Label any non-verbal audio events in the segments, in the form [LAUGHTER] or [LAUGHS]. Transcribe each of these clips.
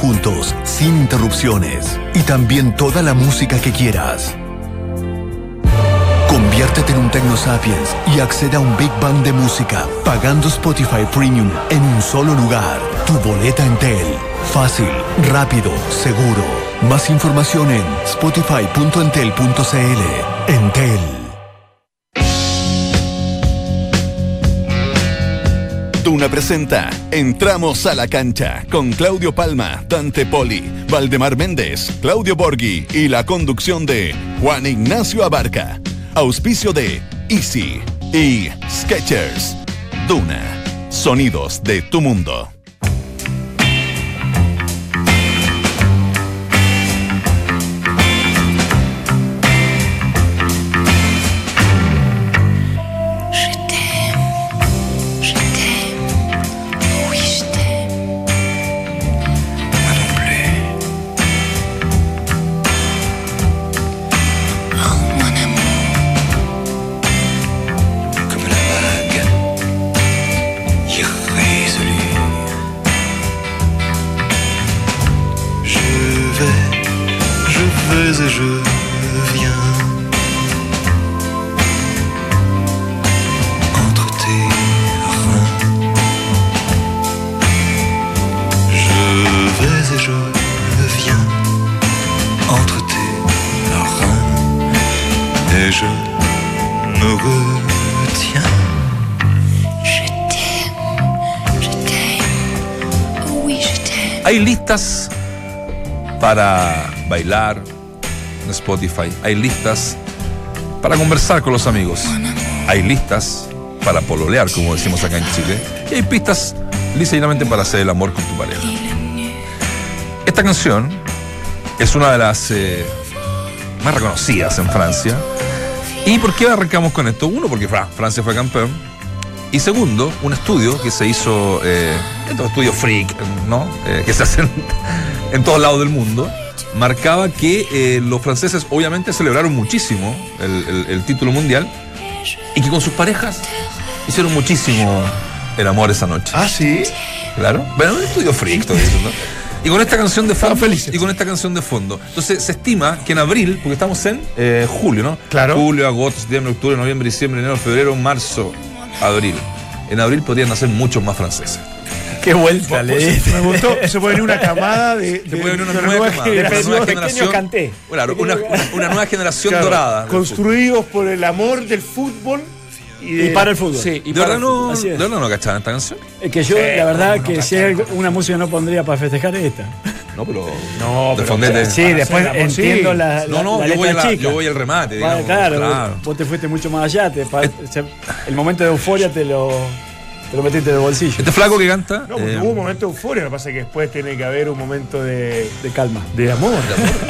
juntos, sin interrupciones. Y también toda la música que quieras. Conviértete en un Tecno Sapiens y accede a un Big Bang de música, pagando Spotify Premium en un solo lugar. Tu boleta Entel. Fácil, rápido, seguro. Más información en spotify.entel.cl. Entel. Duna presenta Entramos a la cancha con Claudio Palma, Dante Poli, Valdemar Méndez, Claudio Borghi y la conducción de Juan Ignacio Abarca. Auspicio de Easy y Sketchers. Duna. Sonidos de tu mundo. Listas para bailar en Spotify. Hay listas para conversar con los amigos. Hay listas para pololear, como decimos acá en Chile. Y hay pistas ligeramente para hacer el amor con tu pareja. Esta canción es una de las eh, más reconocidas en Francia. ¿Y por qué arrancamos con esto? Uno, porque Fra- Francia fue campeón. Y segundo, un estudio que se hizo, eh, estos estudios freak, ¿no? Eh, que se hacen [LAUGHS] en todos lados del mundo, marcaba que eh, los franceses obviamente celebraron muchísimo el, el- el título mundial y que con sus parejas hicieron muchísimo el amor esa noche. Ah, sí. Claro. Bueno, un estudio freak todo eso, ¿no? Y con esta canción de fondo. Y con esta canción de fondo. Entonces se estima que en abril, porque estamos en julio, ¿no? Claro. Julio, agosto, septiembre, octubre, noviembre, diciembre, enero, febrero, marzo, abril. En abril podrían nacer muchos más franceses. Qué vuelta le. Me gustó. Se puede venir una [LAUGHS] camada de, Se puede venir una nueva, camada, una generación. nueva pequeño generación. canté. Claro, una, nueva generación Claro, dorada. Construidos por el amor del fútbol y, de- Y para el fútbol. Sí, y ¿De para verdad el no, fútbol. Es. verdad no cachaban esta canción? Es que yo, la verdad, que si hay una música no pondría para festejar es esta. No, pero. No, pero-. Sí, después sí. entiendo la, No, no, la yo voy, la- chica. yo voy al remate, Vale, claro, claro. vos te fuiste mucho más allá. te [LAUGHS] el momento de euforia te lo, te lo metiste en el bolsillo. Este flaco que canta. No, porque eh, hubo un momento de euforia, lo que pasa es que después tiene que haber un momento de, De calma. de amor.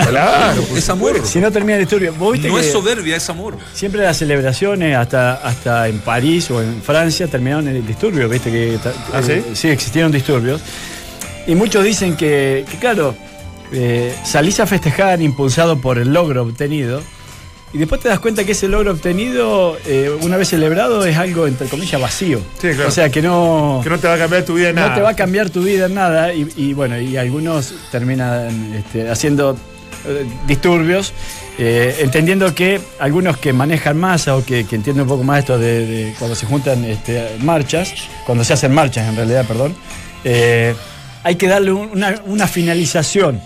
Claro, por es amor. Si no termina el estudio, vos viste No que es soberbia, es amor. siempre las celebraciones, hasta, hasta en París o en Francia, terminaron en el disturbio, viste que ¿Ah, sí? eh, sí existieron disturbios. Y muchos dicen que, que, claro, eh, salís a festejar impulsado por el logro obtenido. Y después te das cuenta que ese logro obtenido, eh, una vez celebrado, es algo, entre comillas, vacío. Sí, claro. O sea, que no, Que no te va a cambiar tu vida en nada. no te va a cambiar tu vida en nada. Y, y bueno, y algunos terminan este, haciendo eh, disturbios, eh, entendiendo que algunos que manejan masa o que, que entienden un poco más esto de, de cuando se juntan este, marchas, cuando se hacen marchas en realidad, perdón, hay que darle un- una, una finalización.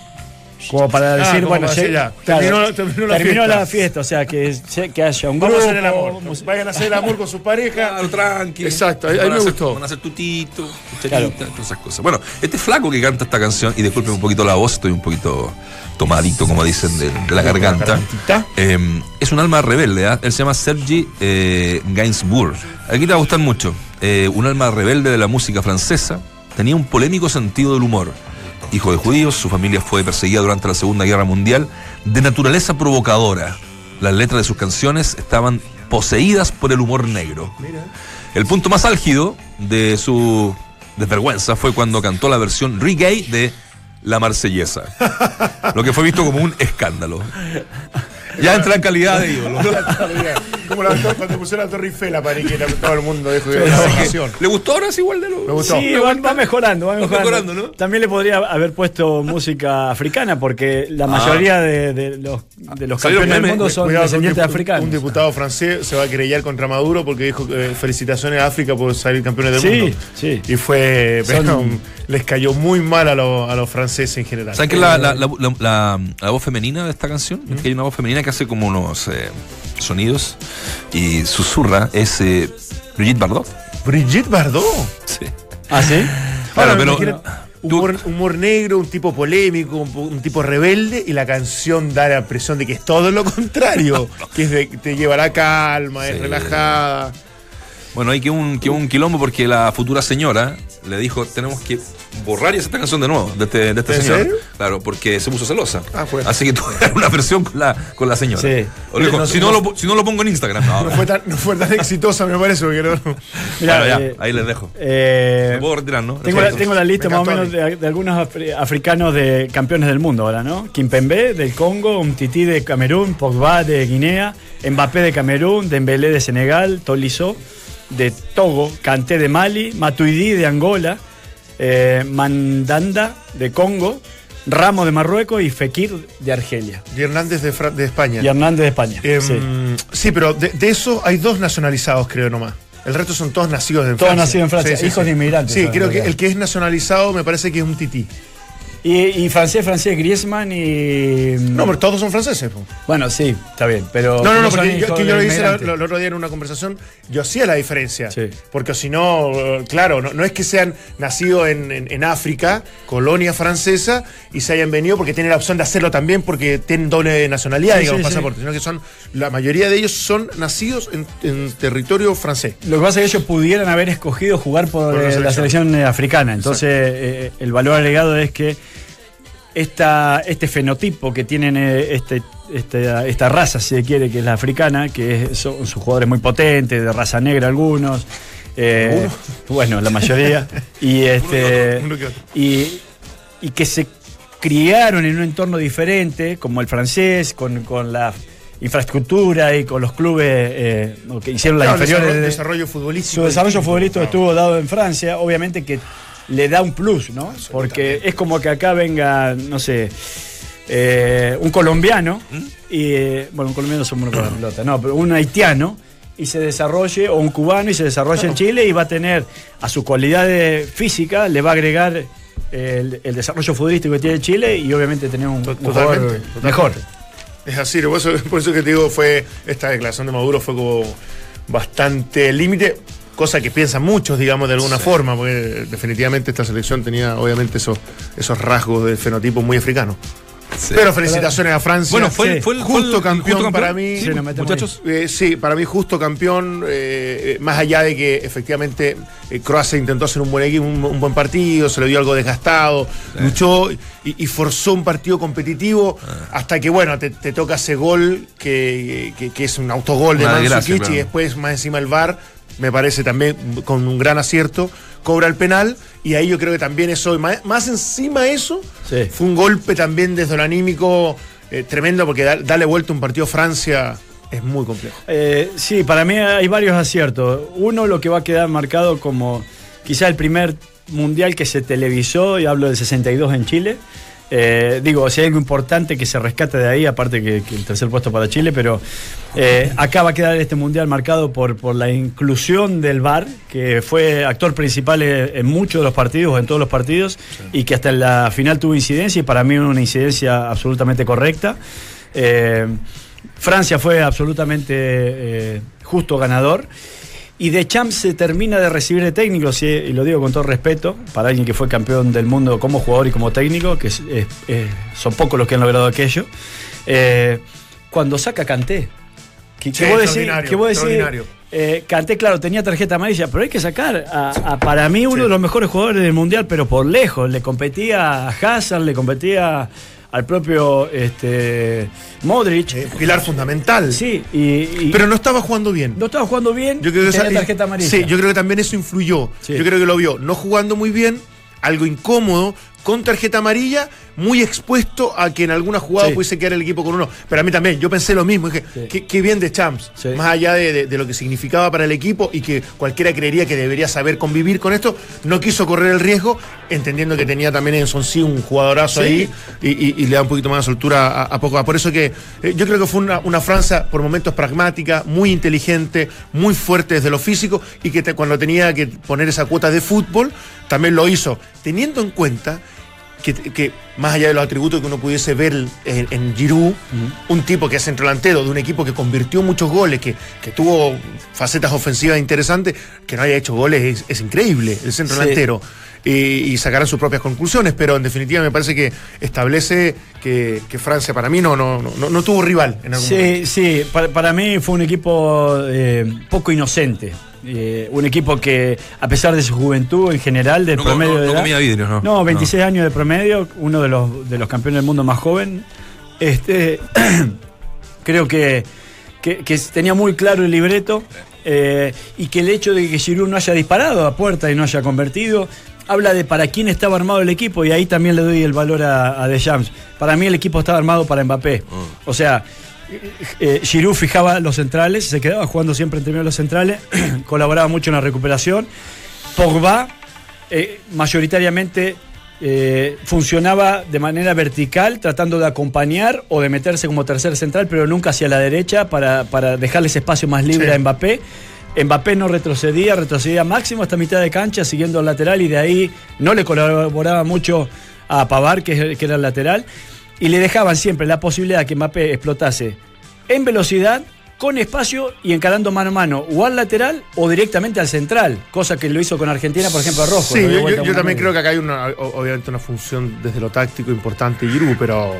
Como para Ah, decir, bueno, para se- decir, ya, claro, terminó- terminó la fiesta. la fiesta, o sea, que, que haya un grupo. Vamos a hacer el amor. Vayan a hacer el amor con su pareja. Claro, tranqui. Exacto, ahí- ahí Van a me hacer- gustó. Van a hacer tutito, Claro. todas esas cosas. Bueno, este flaco que canta esta canción, y disculpen un poquito la voz, estoy un poquito tomadito, como dicen, de, de la garganta. Eh, es un alma rebelde, ¿ah? él se llama Sergi eh, Gainsbourg. Aquí te va a gustar mucho. Eh, un alma rebelde de la música francesa, tenía un polémico sentido del humor. Hijo de judíos, su familia fue perseguida durante la Segunda Guerra Mundial, de naturaleza provocadora. Las letras de sus canciones estaban poseídas por el humor negro. El punto más álgido de su desvergüenza fue cuando cantó la versión reggae de La Marsellesa, [LAUGHS] lo que fue visto como un escándalo. Ya entra en calidad de ídolo. como la, cuando pusieron la Torre Eiffel a París, que era- todo el mundo Sí, la sí. vacación. ¿Le gustó ahora? Es igual de lo. Gustó. Sí, va, va mejorando, va mejorando. mejorando, ¿no? También le podría haber puesto música africana, porque la Ah. mayoría de, de los, de los campeones del mundo son Cuidado, que un descendientes dipu- africanos. Un diputado francés se va a querellar contra Maduro porque dijo que eh, felicitaciones a África por salir campeones del Sí, mundo. sí. Y fue. Son- pero, les cayó muy mal a, los- a los franceses en general. ¿Saben que la, la, la, la- la- la voz femenina de esta canción? Es que hay una voz femenina que hace como unos eh, sonidos y susurra. Es eh, Brigitte Bardot. Brigitte Bardot. Sí. ¿Ah, sí? Claro, Ahora, pero. Humor, humor negro, un tipo polémico, un, un tipo rebelde, y la canción da la impresión de que es todo lo contrario, [LAUGHS] que es de, te lleva a la calma, es relajada. Bueno, hay que un, que un quilombo porque la futura señora le dijo, tenemos que borrar esta canción de nuevo, de este, de este ¿En señor. serio? Claro, porque se puso celosa. Ah, fue. Así que tuve [LAUGHS] una versión con la, con la señora. Sí. O le dijo, No, si, no- no, lo, si no lo pongo en Instagram. No, No fue tan, no fue tan exitosa, me parece, porque no. Mirá, Bueno, ya, eh, ahí les dejo. eh, Me puedo retirar, ¿no? Tengo la, tengo la lista Me más o menos de, de algunos afri- africanos de campeones del mundo ahora, ¿no? Kimpembe del Congo, Umtiti de Camerún, Pogba de Guinea, Mbappé de Camerún, Dembélé de Senegal, Tolisso de Togo, Kanté de Mali, Matuidi de Angola, eh, Mandanda de Congo, Ramos de Marruecos y Fekir de Argelia. Y Hernández de, de España. Y Hernández de España. Em, sí. sí. pero de, de eso hay dos nacionalizados, creo nomás. El resto son todos nacidos en Todos Francia. nacidos en Francia, hijos de inmigrantes, Sí, creo que el que es nacionalizado me parece que es un tití. Y, y francés, francés, Griezmann y. No, pero todos son franceses. po. Bueno, sí, está bien, pero. No, no, no, porque yo, que yo lo hice el otro día en una conversación, yo hacía la diferencia. Sí. Porque si no, eh, claro, no, no es que sean nacidos en, en- en África, colonia francesa, y se hayan venido porque tienen la opción de hacerlo también porque tienen doble nacionalidad, Sí, digamos, sí, pasaporte, sino que son, la mayoría de ellos son nacidos en, en territorio francés. Lo que pasa es que ellos pudieran haber escogido jugar por, Por la eh, la selección. eh, africana. Entonces, eh, el valor agregado es que esta, este fenotipo que tienen eh, este, este- esta raza, si se quiere, que es la africana, que es- son, son jugadores muy potentes, de raza negra algunos. eh, bueno, la mayoría. y [LAUGHS] este. Uno y, y que se criaron en un entorno diferente, como el francés, con, con la infraestructura y con los clubes eh, que hicieron las Claro, inferiores. desarrollo, de- desarrollo futbolístico. su desarrollo futbolístico claro. estuvo dado en Francia, obviamente que le da un plus, ¿no? Porque es como que acá venga, no sé, eh, un colombiano, y, eh, bueno, un colombiano con la pelota, no, pero un haitiano, y se desarrolle, o un cubano, y se desarrolle en Chile, y va a tener a su cualidad de física, le va a agregar el, el desarrollo futbolístico que tiene Chile, y obviamente tener un, un jugador totalmente. mejor. Es así, por eso, por eso que te digo, fue esta declaración de Maduro fue como bastante límite, cosa que piensan muchos, digamos, de alguna forma, porque definitivamente esta selección tenía obviamente esos, esos rasgos del fenotipo muy africano. Sí. Pero felicitaciones a Francia. Bueno, fue, Sí. fue el Justo fue el- campeón justo para mí. Sí, muchachos. Eh, sí, para mí justo campeón, eh, eh, más allá de que efectivamente eh, Croacia intentó hacer un buen equipo, un, un buen partido, se le dio algo desgastado, luchó y, y forzó un partido competitivo Ah. hasta que, bueno, te, te toca ese gol que, que- que es un autogol de claro. y después más encima el VAR, me parece también con un gran acierto, cobra el penal y ahí yo creo que también eso, más, encima eso, Sí. fue un golpe también desde lo anímico eh, tremendo porque da- darle vuelta a un partido a Francia es muy complejo. Eh, sí, para mí hay varios aciertos. Uno, lo que va a quedar marcado como quizá el primer mundial que se televisó, y hablo del 62 en Chile. Eh, digo, si hay algo importante que se rescate de ahí, aparte que, que el tercer puesto para Chile, pero eh, acá va a quedar este mundial marcado por, por la inclusión del VAR, que fue actor principal en, en muchos de los partidos, en todos los partidos, y que hasta en la final tuvo incidencia, y para mí una incidencia absolutamente correcta. Eh, Francia fue absolutamente justo ganador. Y Deschamps se termina de recibir de técnico, y lo digo con todo respeto, para alguien que fue campeón del mundo como jugador y como técnico, que es- es- es- son pocos los que han logrado aquello. eh, cuando saca Canté. Que, que Sí, vos decís, extraordinario, que vos decís, extraordinario. eh, claro, tenía tarjeta amarilla, pero hay que sacar a, a, para mí uno de los mejores jugadores del mundial, pero por lejos. Le competía a Hazard, le competía al propio este, Modric. Eh, pilar fundamental. Sí, y, y- Pero no estaba jugando bien. no estaba jugando bien. Yo creo que esa- tarjeta amarilla. Sí, yo creo que también eso influyó. Sí. Yo creo que lo vio no jugando muy bien, algo incómodo, con tarjeta amarilla, muy expuesto a que en alguna jugada Sí. pudiese quedar el equipo con uno. Pero a mí también, yo pensé lo mismo, dije, Sí. qué, qué bien de Champs, Sí. más allá de, de- de lo que significaba para el equipo y que cualquiera creería que debería saber convivir con esto, no quiso correr el riesgo, entendiendo que tenía también en Son sí un jugadorazo ahí y, y- y le da un poquito más de soltura a, a Pogba. Por eso que eh, yo creo que fue una, una Francia por momentos pragmática, muy inteligente, muy fuerte desde lo físico y que te- cuando tenía que poner esa cuota de fútbol, también lo hizo, teniendo en cuenta que, que más allá de los atributos que uno pudiese ver en, en Giroud, un tipo que es centrodelantero de un equipo que convirtió muchos goles, que, que tuvo facetas ofensivas interesantes, que no haya hecho goles es, es increíble, el centro Sí. Y, y sacarán sus propias conclusiones, pero en definitiva me parece que establece que, que Francia para mí no, no, no, no tuvo rival en algún momento. Sí, sí, para, para mí fue un equipo eh, poco inocente. Eh, un equipo que, a pesar de su juventud en general, del No, promedio no- de no edad- comía vidrios, ¿no? No, 26 años de promedio, uno de los, de los campeones del mundo más joven. Este, [CLEARS THROAT] creo que, que, que tenía muy claro el libreto eh, y que el hecho de que Giroud no haya disparado a puerta y no haya convertido habla de para quién estaba armado el equipo y ahí también le doy el valor a, a Deschamps. Para mí el equipo estaba armado para Mbappé. O sea, eh, Giroud fijaba los centrales, se quedaba jugando siempre entre medio de los centrales, [CLEARS THROAT] colaboraba mucho en la recuperación. Pogba, eh, mayoritariamente eh, funcionaba de manera vertical, tratando de acompañar o de meterse como tercer central, pero nunca hacia la derecha para, para dejarle ese espacio más libre Sí. a Mbappé. Mbappé no retrocedía, retrocedía máximo hasta mitad de cancha, siguiendo al lateral, y de ahí no le colaboraba mucho a Pavar, que, que era el lateral, y le dejaban siempre la posibilidad que Mbappé explotase en velocidad, con espacio y encarando mano a mano, o al lateral o directamente al central, cosa que lo hizo con Argentina, por ejemplo, a Rojo. Sí, yo, también creo que acá hay una, obviamente una función desde lo táctico importante Giroud, pero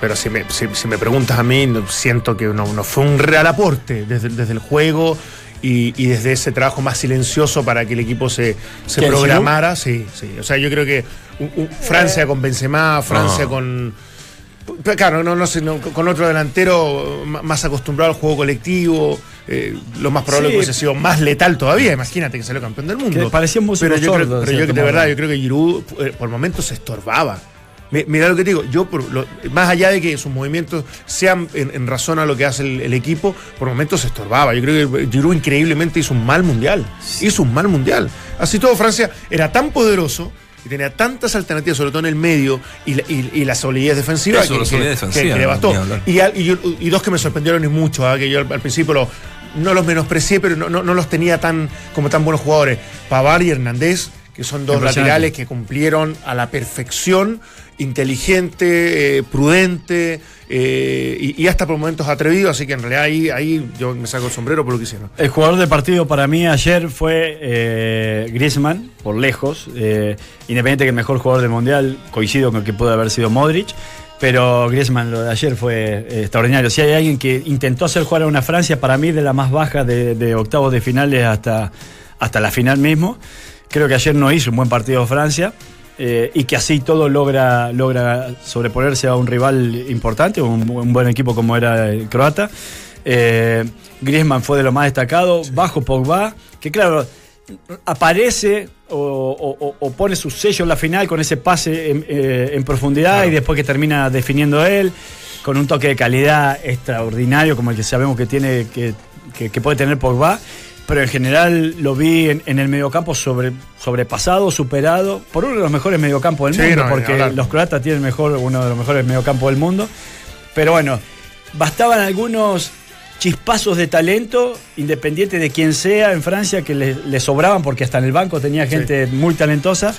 pero si me, si, si me preguntas a mí, siento que no, no fue un real aporte desde, desde el juego y, y desde ese trabajo más silencioso para que el equipo se, se ¿Quién, programara. Sí, sí. O sea, yo creo que Francia con Benzema, Francia No. con... Claro, no, no sé, no, con otro delantero más acostumbrado al juego colectivo, eh, lo más probable Sí. es que hubiese sido más letal todavía. Imagínate que salió campeón del mundo. Que parecía un Pero yo sordo, creo, pero yo de verdad, yo creo que Giroud eh, por momentos se estorbaba. Mi- Mira lo que te digo, yo por lo- más allá de que sus movimientos sean en, en razón a lo que hace el, el equipo, por momentos se estorbaba. Yo creo que Giroud increíblemente hizo un mal mundial. Hizo un mal mundial. Así todo Francia era tan poderoso y tenía tantas alternativas, sobre todo en el medio, y la, y- y la solidez defensiva, Eso, la solidez defensiva, que le bastó. Y, al- y yo- y dos que me sorprendieron y mucho, ¿ah? que yo al, al principio lo- no los menosprecié, pero no, no- no los tenía tan como tan buenos jugadores. Pavar y Hernández, que son dos laterales que cumplieron a la perfección, inteligente, eh, prudente eh, y, y hasta por momentos atrevido, así que en realidad ahí, ahí yo me saco el sombrero por lo que hicieron. El jugador del partido para mí ayer fue eh, Griezmann, por lejos. independiente que el mejor jugador del mundial, coincido con que pudo haber sido Modric. Pero Griezmann lo de ayer fue extraordinario. Si hay alguien que intentó hacer jugar a una Francia, para mí de la más baja de, de octavos de finales hasta, hasta la final mismo, creo que ayer no hizo un buen partido Francia. eh, y que así todo logra, logra sobreponerse a un rival importante, un, un buen equipo como era el croata. Eh, Griezmann fue de lo más destacado, bajo Pogba, que claro, aparece o, o- o- o pone su sello en la final con ese pase en, eh, en profundidad y después que termina definiendo él, con un toque de calidad extraordinario como el que sabemos que tiene, que, que- que puede tener Pogba. Pero en general lo vi en, en el mediocampo sobre, sobrepasado, superado, por uno de los mejores mediocampos del Sí, mundo, no, porque los croatas tienen mejor, uno de los mejores mediocampos del mundo. Pero bueno, bastaban algunos chispazos de talento, independiente de quién sea en Francia, que le, le sobraban, porque hasta en el banco tenía gente muy talentosa,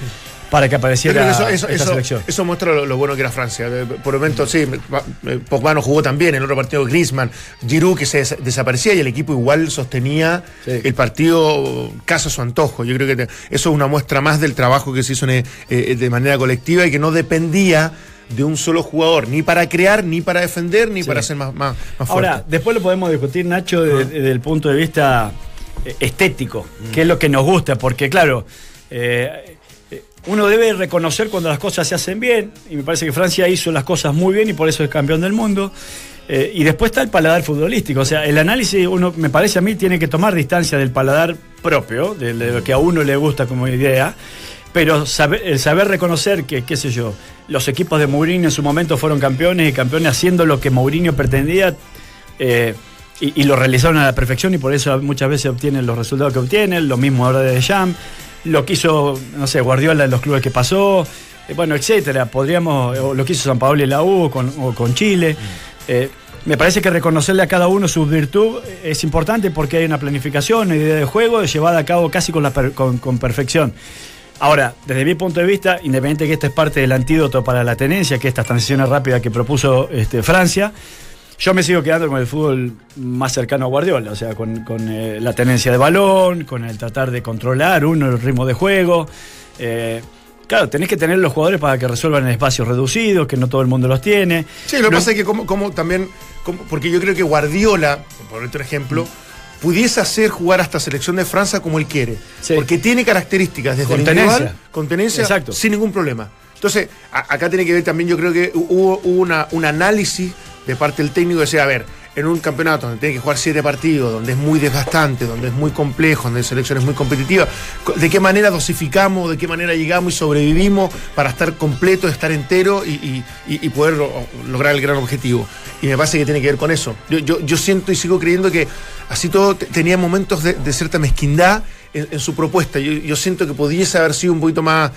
para que apareciera eso, eso, esta eso- selección. eso muestra lo, lo bueno que era Francia. Eh, Por el momento, sí, eh, Pogba no jugó también. En el otro partido, Griezmann, Giroud, que se des- desaparecía y el equipo igual sostenía Sí. el partido casi a su antojo. Yo creo que te- eso es una muestra más del trabajo que se hizo en, eh, de manera colectiva y que no dependía de un solo jugador, ni para crear, ni para defender, ni Sí. para ser más, más, más Ahora, fuerte. después lo podemos discutir, Nacho, de- de- desde el punto de vista eh, estético, que es lo que nos gusta, porque claro, eh, eh, uno debe reconocer cuando las cosas se hacen bien, y me parece que Francia hizo las cosas muy bien y por eso es campeón del mundo. Eh, y después está el paladar futbolístico, o sea, el análisis, uno me parece a mí, tiene que tomar distancia del paladar propio, de, lo que a uno le gusta como idea, pero el saber reconocer que, qué sé yo, los equipos de Mourinho en su momento fueron campeones y campeones haciendo lo que Mourinho pretendía eh, y, y lo realizaron a la perfección y por eso muchas veces obtienen los resultados que obtienen, lo mismo ahora de Jam, lo que hizo, no sé, Guardiola en los clubes que pasó, eh, bueno, etcétera, podríamos, o lo que hizo San Pablo y la U con, o con Chile. Eh, me parece que reconocerle a cada uno su virtud es importante porque hay una planificación, una idea de juego llevada a cabo casi con, la per- con- con perfección. Ahora, desde mi punto de vista, independiente que esto es parte del antídoto para la tenencia, que estas transiciones rápidas que propuso este, Francia, yo me sigo quedando con el fútbol más cercano a Guardiola, o sea, con, con, eh, la tenencia de balón, con el tratar de controlar uno el ritmo de juego. Eh, claro, tenés que tener los jugadores para que resuelvan en espacios reducidos, que no todo el mundo los tiene. Sí, lo que No- pasa es que como, como también, como- porque yo creo que Guardiola, por otro ejemplo, pudiese hacer jugar a esta selección de Francia como él quiere. Sí. Porque tiene características desde Con tenencia. con tenencia, Exacto. sin ningún problema. Entonces, a- acá tiene que ver también, yo creo que hubo, hubo una, un análisis de parte del técnico de decir, a ver, en un campeonato donde tiene que jugar siete partidos, donde es muy desgastante, donde es muy complejo, donde hay selecciones muy competitivas, co- ¿de qué manera dosificamos, de qué manera llegamos y sobrevivimos para estar completo, estar entero y, y- y- poder lo- lograr el gran objetivo? Y me parece que tiene que ver con eso. Yo, yo- siento y sigo creyendo que así todo te- tenía momentos de, cierta mezquindad en, en su propuesta. Yo, yo siento que pudiese haber sido un poquito más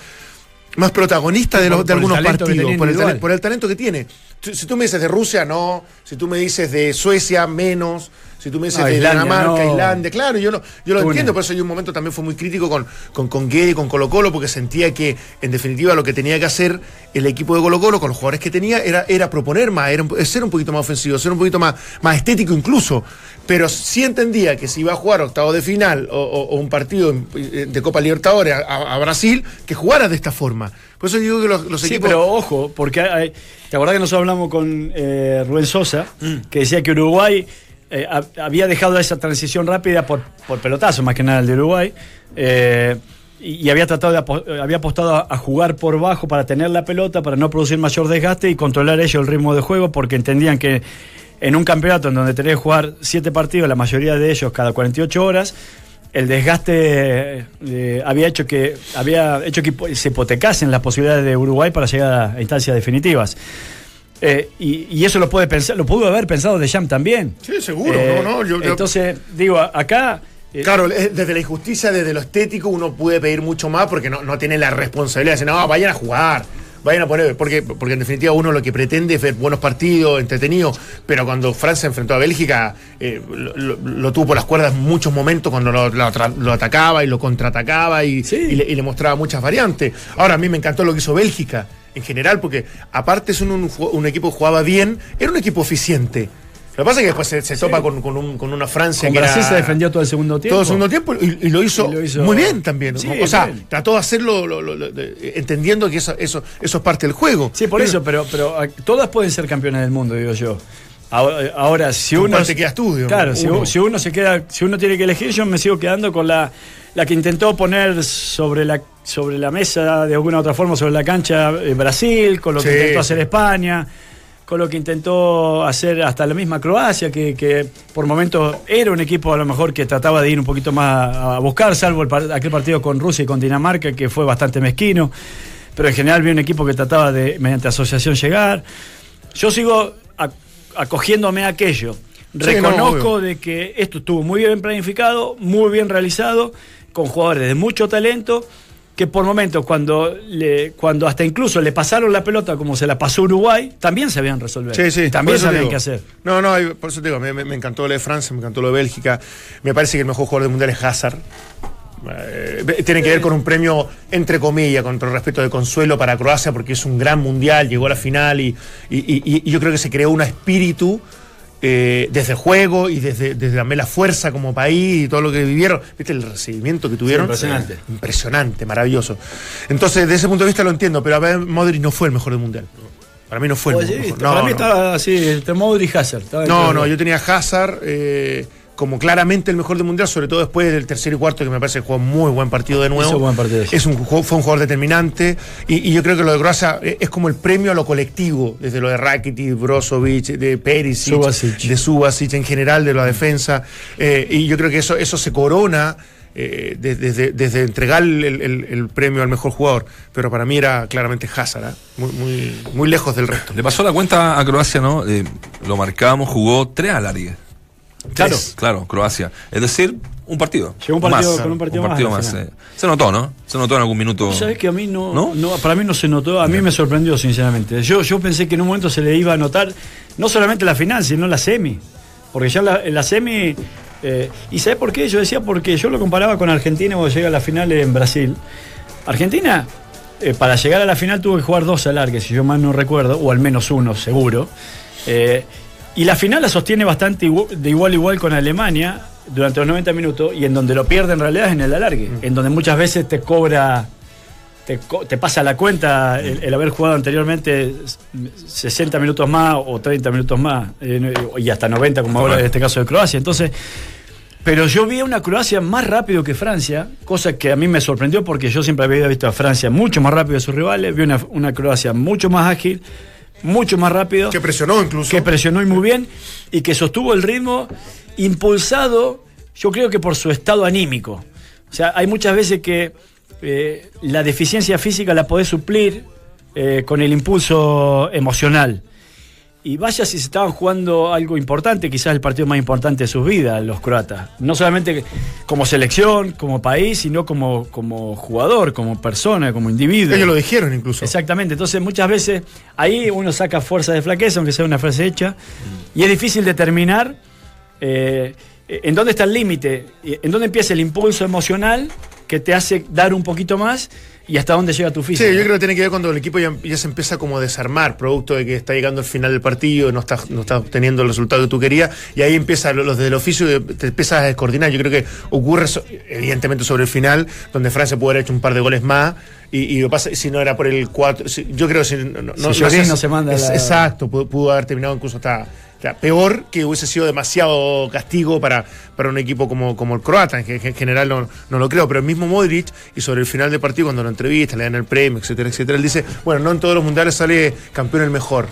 más protagonista de, los, de por algunos partidos, por el, por el talento que tiene. Si, si tú me dices de Rusia, no. Si tú me dices de Suecia, menos. Si tú me dices No, de Islandia, Dinamarca, no. Islandia, claro, yo lo, yo lo Túnez. entiendo, por eso yo un momento también fue muy crítico con, con, con Guede, con Colo Colo, porque sentía que, en definitiva, lo que tenía que hacer el equipo de Colo Colo, con los jugadores que tenía, era, era proponer más, era ser un poquito más ofensivo, ser un poquito más, más estético incluso. Pero sí entendía que si iba a jugar octavo de final o, o- o un partido en- de Copa Libertadores a, Brasil, que jugara de esta forma. Por eso digo que los, los Sí, equipos... pero ojo, porque hay- ¿te acordás que nosotros hablamos con eh, Rubén Sosa, que decía que Uruguay eh, ha- había dejado esa transición rápida por, por pelotazo, más que nada el de Uruguay, eh, y, había tratado de eh, había apostado a, jugar por bajo para tener la pelota, para no producir mayor desgaste y controlar ellos el ritmo de juego, porque entendían que en un campeonato en donde tenés que jugar siete partidos, la mayoría de ellos cada 48 horas, el desgaste había hecho que había hecho que se hipotecasen las posibilidades de Uruguay para llegar a instancias definitivas. Eh, y, y eso lo puede pensar, lo pudo haber pensado De Jam también. Sí, seguro, Eh, no, no, yo- yo- entonces, digo, acá. eh, Claro, desde la injusticia, desde lo estético, uno puede pedir mucho más porque no, no tiene la responsabilidad de decir, no, vayan a jugar, vayan a poner, porque, porque en definitiva uno lo que pretende es ver buenos partidos, entretenidos, pero cuando Francia enfrentó a Bélgica, eh, lo, lo- lo tuvo por las cuerdas muchos momentos cuando lo, atacaba y lo contraatacaba y, Sí. y le, y le mostraba muchas variantes. Ahora, a mí me encantó lo que hizo Bélgica en general, porque aparte es un, un, ju- un equipo que jugaba bien, era un equipo eficiente. Lo que pasa es que después se, se topa con, con un- con una Francia con que Brasil era- se defendió todo el segundo tiempo. todo el segundo tiempo y, y lo, hizo Y lo hizo- muy bien también. Sí, o sea, bien. trató de hacerlo lo- lo- entendiendo que eso, eso, eso es parte del juego. Sí, por eso, pero, pero ah, todas pueden ser campeones del mundo, digo yo. Ahora, ahora, si ¿Con uno. te quedas tú, digamos? Claro, si Uno. si uno se queda, si uno tiene que elegir, yo me sigo quedando con la, la que intentó poner sobre la, sobre la mesa de alguna otra forma, sobre la cancha eh, Brasil, con lo que intentó hacer. España, con lo que intentó hacer hasta la misma Croacia, que, que por momentos era un equipo a lo mejor que trataba de ir un poquito más a buscar, salvo el aquel partido con Rusia y con Dinamarca, que fue bastante mezquino. Pero en general vi un equipo que trataba de, mediante asociación, llegar. Yo sigo ac- acogiéndome a aquello. no, Reconozco de que esto estuvo muy bien planificado, muy bien realizado, con jugadores de mucho talento, que por momentos cuando, le, cuando hasta incluso le pasaron la pelota como se la pasó Uruguay, también sabían resolver. Sí, sí. También sabían qué hacer. No, no, por eso te digo, me, encantó lo de Francia, me encantó lo de Bélgica. Me parece que el mejor jugador del mundial es Hazard. Eh, tiene que ver con un premio, entre comillas, con respeto de consuelo para Croacia, porque es un gran mundial, llegó a la final y, y- y- y yo creo que se creó un espíritu eh, desde el juego y desde, desde también la fuerza como país y todo lo que vivieron. ¿Viste el recibimiento que tuvieron? impresionante. Impresionante, maravilloso. Entonces, desde ese punto de vista lo entiendo, pero a ver, Modric no fue el mejor del mundial. Para mí no fue el Oye, mejor. para No, mí no. estaba así, entre Modric y Hazard. No, no, yo tenía Hazard eh, como claramente el mejor del mundial, sobre todo después del tercer y cuarto, que me parece que jugó muy buen partido de nuevo. Hizo buen partido, sí. Es un, fue un jugador determinante. Y, y yo creo que lo de Croacia eh, es como el premio a lo colectivo, desde lo de Rakitic, Brozovic, de Perisic, Subasic. de Subasic en general, de la defensa. Eh, y yo creo que eso, eso se corona. eh, de- desde, desde entregar el, el- el premio al mejor jugador. Pero para mí era claramente Hazard, ¿ah? muy, muy, muy lejos del resto. Le pasó la cuenta a Croacia, ¿no? Eh, lo marcábamos, jugó tres alargues. Claro. Tres, claro, Croacia. Es decir, un partido. Llegó un partido Más, con un partido más eh. Se notó, ¿no? Se notó en algún minuto. ¿Sabes que a mí no, ¿No? ¿No? Para mí no se notó, a mí me sorprendió, sinceramente. Yo, yo pensé que en un momento se le iba a notar no solamente la final, sino la semi. Porque ya la semi. eh, ¿Y sabes por qué? Yo decía porque yo lo comparaba con Argentina cuando llega a la final en Brasil. Argentina, eh, para llegar a la final tuvo que jugar dos alargues, si yo mal no recuerdo, o al menos uno, seguro. Eh, y la final la sostiene bastante de igual a igual con Alemania durante los 90 minutos, y en donde lo pierde en realidad es en el alargue, en donde muchas veces te cobra te, pasa la cuenta el, el haber jugado anteriormente s- 60 minutos más o 30 minutos más eh, y hasta 90 como ahora en este caso de Croacia. Entonces, pero yo vi a una Croacia más rápido que Francia, cosa que a mí me sorprendió porque yo siempre había visto a Francia mucho más rápido que sus rivales, vi una, una Croacia mucho más ágil, mucho más rápido Que presionó incluso. que presionó y muy bien y que sostuvo el ritmo impulsado, yo creo que por su estado anímico. O sea, hay muchas veces que eh, la deficiencia física la podés suplir eh, con el impulso emocional. Y vaya si se estaban jugando algo importante, quizás el partido más importante de sus vidas, los croatas. No solamente como selección, como país, sino como, como jugador, como persona, como individuo. Ellos lo dijeron incluso. Exactamente, entonces muchas veces ahí uno saca fuerza de flaqueza, aunque sea una frase hecha, y es difícil determinar eh, en dónde está el límite, en dónde empieza el impulso emocional que te hace dar un poquito más y hasta dónde llega tu físico. Sí, yo creo que tiene que ver cuando el equipo ya, ya se empieza como a desarmar, producto de que está llegando el final del partido, no está, no está obteniendo el resultado que tú querías, y ahí empiezan los del oficio, te empiezas a descoordinar. Yo creo que ocurre, evidentemente, sobre el final, donde Francia pudo haber hecho un par de goles más, y, y lo pasa, si no era por el 4, yo creo que si no, hace- no se manda es- la- Exacto, pudo, pudo haber terminado incluso hasta. Sea, peor que hubiese sido demasiado castigo para, para un equipo como, como el croata, en, en general no, no lo creo, pero el mismo Modric, y sobre el final del partido, cuando lo entrevista, le dan el premio, etcétera, etcétera, él dice, bueno, no en todos los mundiales sale campeón el mejor.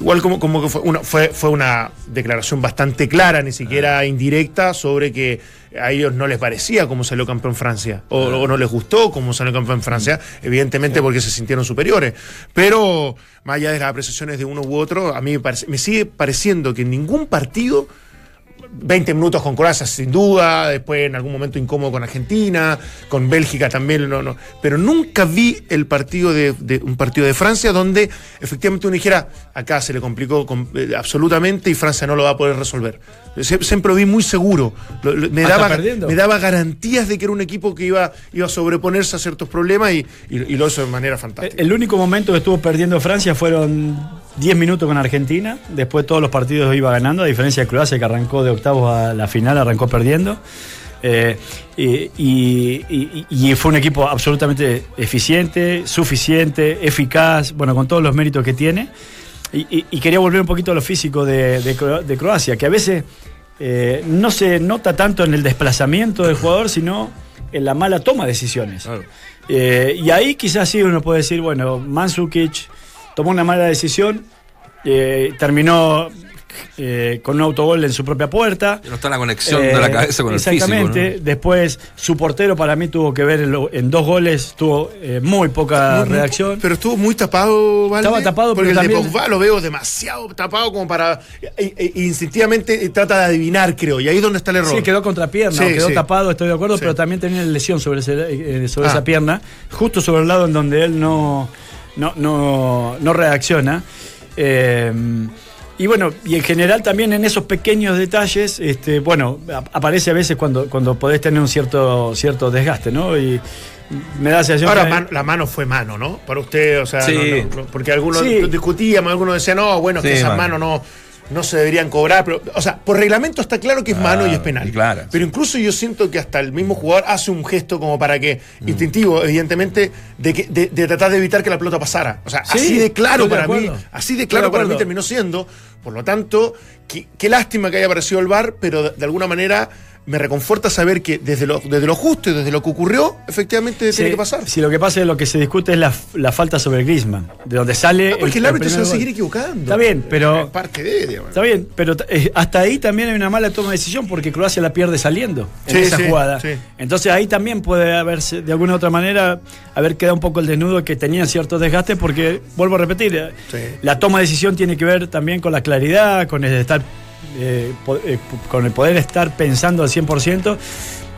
Igual como, como que fue una, fue, fue una declaración bastante clara, ni siquiera indirecta, sobre que a ellos no les parecía cómo salió campeón Francia, o, o no les gustó cómo salió campeón Francia, evidentemente porque se sintieron superiores. Pero, más allá de las apreciaciones de uno u otro, a mí me, parece- me sigue pareciendo que en ningún partido 20 minutos con Croacia sin duda, después en algún momento incómodo con Argentina, con Bélgica también, no, no. Pero nunca vi el partido de, un partido de Francia donde efectivamente uno dijera, acá se le complicó com- eh, absolutamente y Francia no lo va a poder resolver. Sie- Siempre lo vi muy seguro. Lo- lo- me, Hasta daba, perdiendo. me daba garantías de que era un equipo que iba, iba a sobreponerse a ciertos problemas y, y- y lo hizo de manera fantástica. El único momento que estuvo perdiendo Francia fueron 10 minutos con Argentina. Después todos los partidos iba ganando, a diferencia de Croacia que arrancó de octavos a la final, arrancó perdiendo. Eh, y, y- y- y fue un equipo absolutamente eficiente, suficiente, eficaz, bueno, con todos los méritos que tiene. Y, y- y quería volver un poquito a lo físico de, de Cro- de Croacia, que a veces eh, no se nota tanto en el desplazamiento del jugador, sino en la mala toma de decisiones. Claro. Eh, y ahí quizás sí uno puede decir, bueno, Mansukic tomó una mala decisión, eh, terminó eh, con un autogol en su propia puerta. No está la conexión de Eh, la cabeza con el físico. Exactamente. ¿no? Después, su portero para mí tuvo que ver en, lo- en dos goles, tuvo eh, muy poca Muy- muy- reacción. Pero estuvo muy tapado, ¿vale? Estaba tapado, porque pero el de también- Pogba lo veo demasiado tapado como para. e- e- instintivamente trata de adivinar, creo. Y ahí es donde está el error. Sí, quedó contra pierna, Sí, quedó sí. tapado, estoy de acuerdo, Sí. pero también tenía lesión sobre, ese- eh, sobre Ah. esa pierna, justo sobre el lado en donde él no, no, no, no reacciona. Eh, y bueno, y en general también en esos pequeños detalles, este, bueno, ap- aparece a veces cuando, cuando podés tener un cierto, cierto desgaste, ¿no? Y me da la sensación Ahora, que- man- la mano fue mano, ¿no? Para usted, o sea, Sí. no, no, no, porque algunos Sí. discutíamos, algunos decían, no, bueno, Sí, que esas mano. no, no se deberían cobrar. Pero, o sea, por reglamento está claro que es mano y es penal. claro. Pero incluso yo siento que hasta el mismo jugador hace un gesto como para que, instintivo, evidentemente, de, que, de, de tratar de evitar que la pelota pasara. O sea, Sí, así de claro de para mí, así de claro para mí terminó siendo. Por lo tanto, qué, qué lástima que haya aparecido el VAR, pero de, de alguna manera me reconforta saber que desde lo, desde lo justo y desde lo que ocurrió, efectivamente tiene que pasar. Si lo que pasa es lo que se discute es la, la falta sobre Griezmann, de donde sale. No, porque el, árbitro se va a seguir equivocando. Está bien, pero- Es parte de, digamos. Está bien, pero eh, hasta ahí también hay una mala toma de decisión porque Croacia la pierde saliendo en Sí, esa sí, jugada. Entonces ahí también puede haberse, de alguna u otra manera, haber quedado un poco el desnudo que tenían cierto desgaste porque, vuelvo a repetir, eh, la toma de decisión tiene que ver también con la claridad, con el estar, eh, eh, con el poder estar pensando al 100%.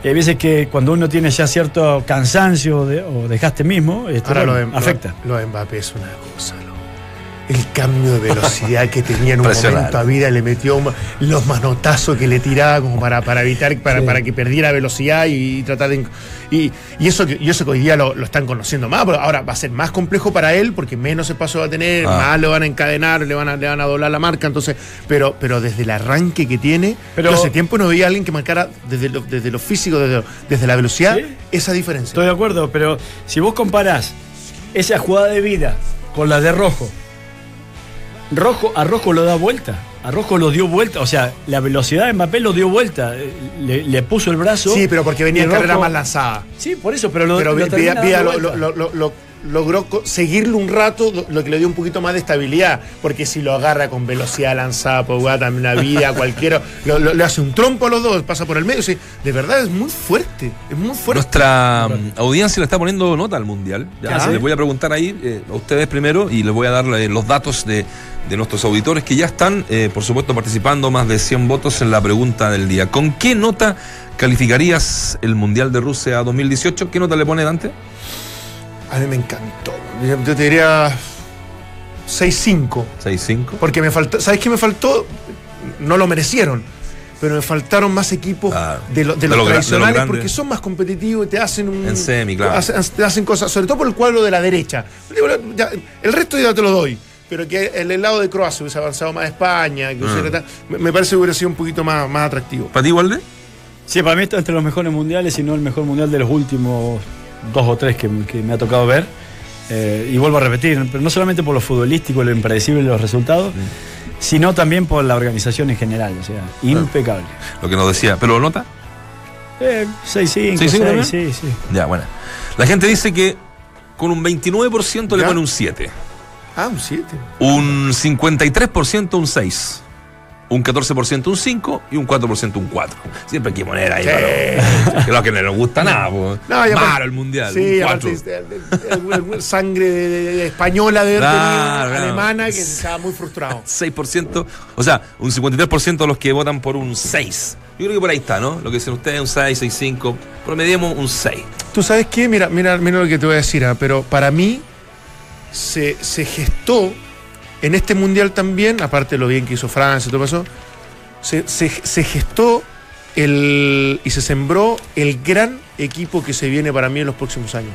Y hay veces que cuando uno tiene ya cierto cansancio de- o desgaste mismo, esto, Ahora bueno, lo de, afecta. Lo, lo de Mbappé es una cosa. El cambio de velocidad que tenía en un momento a vida le metió los manotazos que le tiraba como para, para evitar, para, para que perdiera velocidad y, tratar de. Y, y eso, que- y eso que hoy día lo, lo están conociendo más, pero ahora va a ser más complejo para él porque menos espacio va a tener, Ah. más lo van a encadenar, le van a, le van a doblar la marca. Entonces, pero, pero desde el arranque que tiene, Pero- yo hace tiempo no veía a alguien que marcara desde lo, desde lo físico, desde, lo- desde la velocidad, Sí. esa diferencia. Estoy de acuerdo, pero si vos comparás esa jugada de vida con la de Rojo, Rojo a Rojo lo da vuelta. A Rojo lo dio vuelta. O sea, la velocidad de Mbappé lo dio vuelta. Le, le puso el brazo. Sí, pero porque venía en carrera más lanzada. Sí, por eso, pero lo, pero lo- lo- logró seguirlo un rato, lo, que le dio un poquito más de estabilidad, porque si lo agarra con velocidad lanzada, Pogba, también una vida, cualquiera, lo- lo- le hace un trompo a los dos, pasa por el medio, sí, de verdad es muy fuerte, es muy fuerte. Nuestra mm, audiencia le está poniendo nota al mundial. Ya, ¿sí? Les voy a preguntar ahí eh, a ustedes primero y les voy a dar eh, los datos de, de nuestros auditores que ya están, eh, por supuesto, participando más de 100 votos en la pregunta del día. ¿Con qué nota calificarías el mundial de Rusia 2018? ¿Qué nota le pone Dante? A mí me encantó, yo yo te diría 6-5, 6-5. porque me faltó, ¿sabes qué me faltó? No lo merecieron. Pero me faltaron más equipos Ah, de, lo- de de los lo gra- de lo tradicionales porque son más competitivos y te hacen un. En semi, claro. hacen, te hacen cosas, sobre todo por el cuadro de la derecha. Ya, el resto ya te lo doy. Pero que el, el lado de Croacia hubiese avanzado más España, que hubiese- Ah. me, me parece que hubiera sido un poquito más, más atractivo. ¿Para ti, Walde? Sí, para mí está entre los mejores mundiales y no el mejor mundial de los últimos dos o tres que, que me ha tocado ver. Eh, y vuelvo a repetir, pero no solamente por lo futbolístico, lo impredecible de los resultados, sino también por la organización en general. O sea, impecable. Lo que nos decía. ¿Pero lo nota? Eh, 6-5, 6-5 también? 6, sí, sí. Ya, bueno. La gente dice que con un 29% le Ya. pone un 7. Ah, un 7. Un 53% un 6. Un 14% un 5 y un 4% un 4. Siempre hay que poner ahí. para- Que lo que no nos gusta nada. po. No, Malo el mundial. Sí, aparte 4. es- sangre de- de- de española de Claro, claro. alemana, que estaba muy frustrado. [LAUGHS] 6%, o sea, un 53% de los que votan por un 6. Yo creo que por ahí está, ¿no? Lo que dicen ustedes, un 6, 6, 5. Promediemos un 6. ¿Tú sabes qué? Mira, mira, mira lo que te voy a decir, ah, pero para mí se, se gestó en este mundial también, aparte de lo bien que hizo Francia y todo eso, se, se- se gestó el, y se sembró el gran equipo que se viene para mí en los próximos años,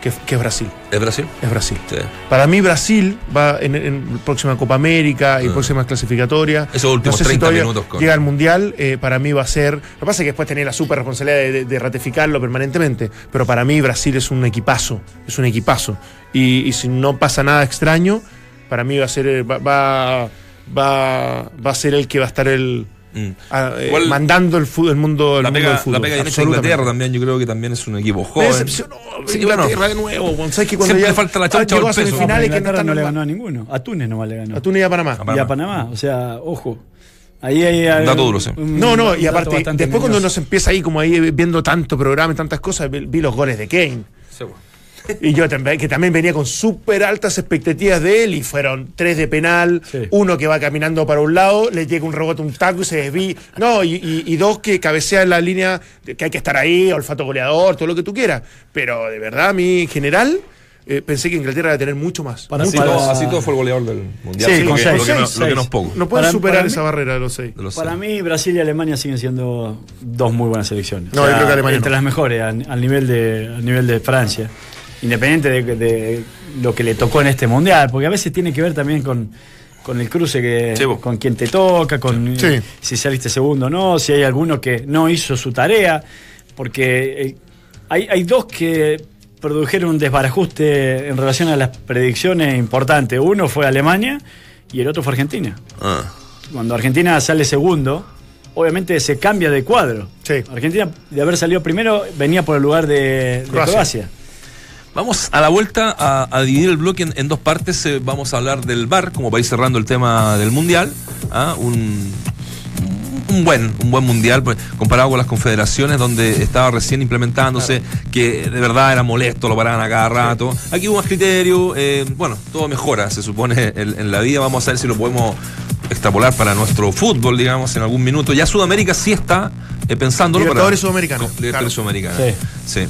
que, que es Brasil. ¿Es Brasil? Es Brasil. Sí. Para mí Brasil va en, en próxima Copa América y Ah. próximas clasificatorias. Esos últimos No sé si 30 todavía minutos con- Llega al Mundial, eh, para mí va a ser... Lo que pasa es que después tenés la super responsabilidad de, de- de ratificarlo permanentemente, pero para mí Brasil es un equipazo, es un equipazo. Y, y si no pasa nada extraño, para mí va a ser... Va, va, va, va a ser el que va a estar el... Mm. ah, eh, mandando el, fútbol, el mundo, el La mundo pega, del fútbol. la pega absolutamente. Inglaterra también, yo creo que también es un equipo Me joven. decepcionó Sí, Inglaterra bueno. de nuevo. ¿Sabes que cuando Siempre ya- le falta la chaucha llegó o a el peso. semifinales que no no le ganó a ninguno. A Túnez nomás le ganó. A Túnez y a Panamá. A Panamá. Y a Panamá. O sea, ojo. Ahí hay. hay Dato duro, sí. No, no, y aparte, después cuando uno se empieza ahí como ahí viendo tanto programa y tantas cosas, vi, vi los goles de Kane. Y yo también, que también venía con súper altas expectativas de él y fueron tres de penal, Sí. uno que va caminando para un lado, le llega un rebote, un taco y se desvía. No, y, y- y dos que cabecean la línea, de que hay que estar ahí, olfato goleador, todo lo que tú quieras. Pero de verdad, a mí en general, eh, pensé que Inglaterra iba a tener mucho más. Para- Así, todo, así todo fue el goleador del mundial. Sí, con que, seis, lo que no, seis, lo que no es seis. poco. No pueden Para- superar para esa mí- barrera de los seis. de los Para seis. mí, Brasil y Alemania siguen siendo dos muy buenas selecciones. No, yo creo que Alemania Entre no. las mejores, al nivel de, al nivel de Francia. Independiente de, de lo que le tocó en este mundial, porque a veces tiene que ver también con, con el cruce que Sí, con quien te toca, con Sí. eh, si saliste segundo o no, si hay alguno que no hizo su tarea, porque eh, hay, hay dos que produjeron un desbarajuste en relación a las predicciones importantes. Uno fue Alemania y el otro fue Argentina Ah. cuando Argentina sale segundo, obviamente se cambia de cuadro. Sí. Argentina, de haber salido primero, venía por el lugar de, de Croacia. Croacia. Vamos a la vuelta a, a dividir el bloque en, en dos partes. Eh, vamos a hablar del VAR, como para ir cerrando el tema del Mundial. ¿ah? Un, un buen, un buen mundial pues, comparado con las confederaciones donde estaba recién implementándose, que de verdad era molesto, lo paraban a cada rato. Aquí hubo más criterio, eh, bueno, todo mejora, se supone, [LAUGHS] en, en la vida. Vamos a ver si lo podemos extrapolar para nuestro fútbol, digamos, en algún minuto. Ya Sudamérica sí está eh, pensándolo. Libertadores para, Sudamericanos, Libertadores claro. Sudamericanos. Sí.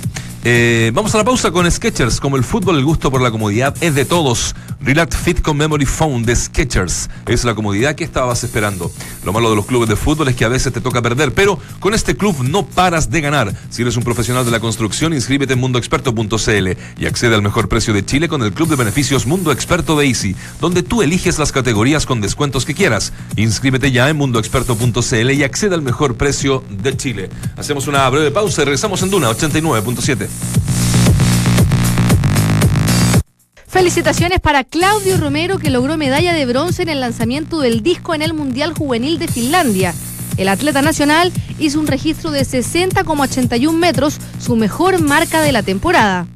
Eh, vamos a la pausa con Sketchers. Como el fútbol, el gusto por la comodidad es de todos. Relax Fit con Memory Foam de Sketchers es la comodidad que estabas esperando. Lo malo de los clubes de fútbol es que a veces te toca perder, pero con este club no paras de ganar. Si eres un profesional de la construcción, inscríbete en mundoexperto.cl y accede al mejor precio de Chile con el club de beneficios Mundo Experto de Easy, donde tú eliges las categorías con descuentos que quieras. Inscríbete ya en mundoexperto.cl y accede al mejor precio de Chile. Hacemos una breve pausa y regresamos en Duna 89.7. Felicitaciones para Claudio Romero que logró medalla de bronce en el lanzamiento del disco en el Mundial Juvenil de Finlandia. El atleta nacional hizo un registro de 60,81 metros, su mejor marca de la temporada.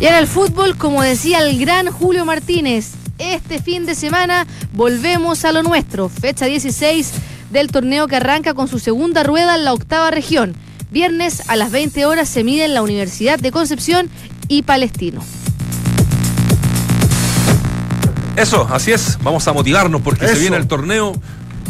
Y en el fútbol, como decía el gran Julio Martínez, este fin de semana volvemos a lo nuestro. Fecha 16 del torneo que arranca con su segunda rueda en la octava región. Viernes a las 20 horas se mide en la Universidad de Concepción y Palestino. Eso, así es. Vamos a motivarnos porque se viene el torneo,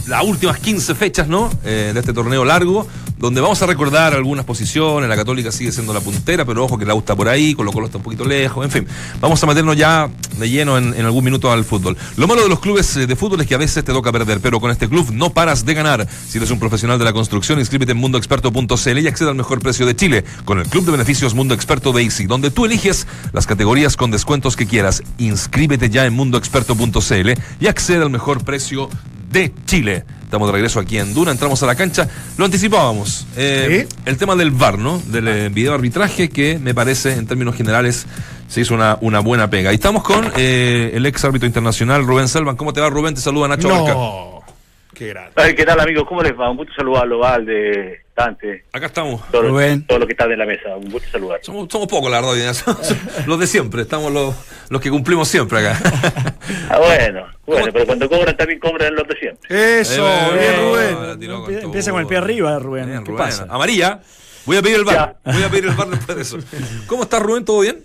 las últimas 15 fechas, ¿no? Eh, de este torneo largo, donde vamos a recordar algunas posiciones. La Católica sigue siendo la puntera, pero ojo que la está por ahí, Colo Colo está un poquito lejos. En fin, vamos a meternos ya de lleno en, en algún minuto al fútbol. Lo malo de los clubes eh, de fútbol es que a veces te toca perder, pero con este club no paras de ganar. Si eres un profesional de la construcción, inscríbete en mundoexperto.cl y accede al mejor precio de Chile con el club de beneficios Mundo Experto de Easy, donde tú eliges las categorías con descuentos que quieras. Inscríbete ya en mundoexperto.cl y accede al mejor precio de Chile. Estamos de regreso aquí en Duna, entramos a la cancha. Lo anticipábamos. Eh, Sí. El tema del VAR, ¿no? Del eh, video arbitraje que me parece, en términos generales, se hizo una, una buena pega. Y estamos con eh, el ex árbitro internacional, Rubén Selvan. ¿Cómo te va, Rubén? Te saluda Nacho Barca. Qué grande. Ay, ¿Qué tal, amigos? ¿Cómo les va? Un gusto saludarlo, Valde, Dante, Acá estamos. todos Rubén. todo lo que están en la mesa. Un gusto saludar. Somos, somos pocos, la verdad, [LAUGHS] los de siempre. Estamos los, los que cumplimos siempre acá. [LAUGHS] Ah, bueno, bueno, pero cuando cobran también cobran los de siempre. Eso, Eh, bien, Rubén. todo. Empieza con el pie arriba, Rubén. Bien, ¿Qué Rubén. pasa? Amarilla. Voy a pedir el bar. Voy a pedir el bar después de eso. ¿Cómo estás, Rubén? ¿Todo bien?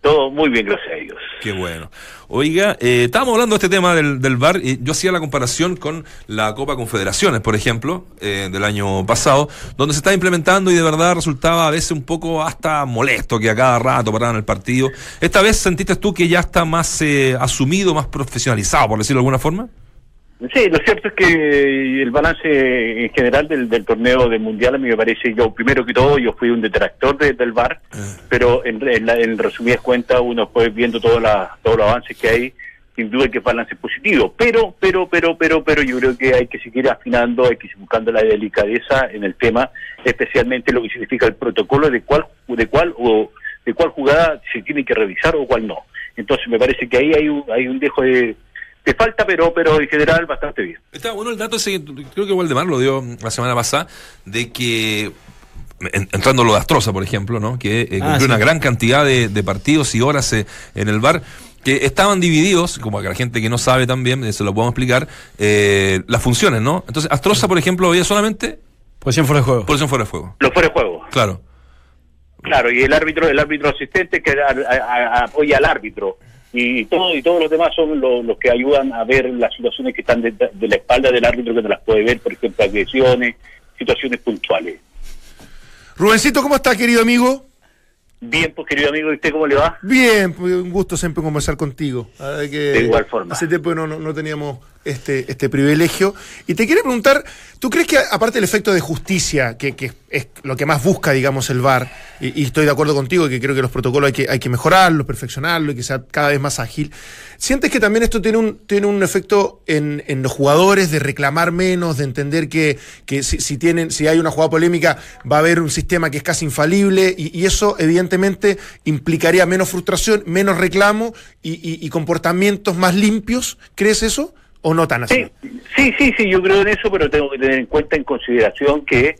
Todo muy bien, gracias a Dios. Qué bueno. Oiga, eh, estábamos hablando de este tema del, del VAR y yo hacía la comparación con la Copa Confederaciones, por ejemplo, eh, del año pasado, donde se está implementando y de verdad resultaba a veces un poco hasta molesto que a cada rato paraban el partido. ¿Esta vez sentiste tú que ya está más eh, asumido, más profesionalizado, por decirlo de alguna forma? Sí, lo cierto es que el balance en general del, del torneo del Mundial a mí me parece, yo primero que todo, yo fui un detractor de- del VAR, pero en, en, la- en resumidas cuentas uno fue viendo todos todos los avances que hay, sin duda que el balance es positivo, pero, pero, pero, pero, pero yo creo que hay que seguir afinando, hay que seguir buscando la delicadeza en el tema, especialmente lo que significa el protocolo de cuál, de cuál o de cuál jugada se tiene que revisar o cuál no. Entonces me parece que ahí hay un, hay un dejo de, de falta, pero, pero en general bastante bien. Está bueno el dato ese, creo que Waldemar lo dio la semana pasada, de que, en- entrando lo de Astroza, por ejemplo, ¿no? que eh, Ah, cumplió sí. una gran cantidad de, de partidos y horas eh, en el bar, que estaban divididos, como que la gente que no sabe también, eh, se lo podemos explicar, eh, las funciones, ¿no? Entonces, Astroza, por ejemplo, veía solamente Posición fuera de juego. posición fuera de fuego. Lo fuera de juego. Claro. Claro, y el árbitro, el árbitro asistente que a- a- a- apoya al árbitro. Y todo y todos los demás son lo- los que ayudan a ver las situaciones que están de, de la espalda del árbitro que no las puede ver, por ejemplo, agresiones, situaciones puntuales. Rubencito, ¿cómo está, querido amigo? Bien, pues querido amigo, ¿y usted cómo le va? Bien, pues, un gusto siempre conversar contigo. Que De igual forma. Hace tiempo no, no, no teníamos este, este privilegio. Y te quiero preguntar, ¿tú crees que aparte del efecto de justicia, que, es lo que más busca, digamos, el VAR, y, estoy de acuerdo contigo que creo que los protocolos hay que, hay que mejorarlos, perfeccionarlos y que sea cada vez más ágil, ¿sientes que también esto tiene un, tiene un efecto en, los jugadores de reclamar menos, de entender que, si, tienen, si hay una jugada polémica, va a haber un sistema que es casi infalible, y, eso evidentemente implicaría menos frustración, menos reclamo y comportamientos más limpios? ¿Crees eso? ¿O, ¿O no tan así? Sí, sí, sí, sí, yo creo en eso, pero tengo que tener en cuenta, en consideración, que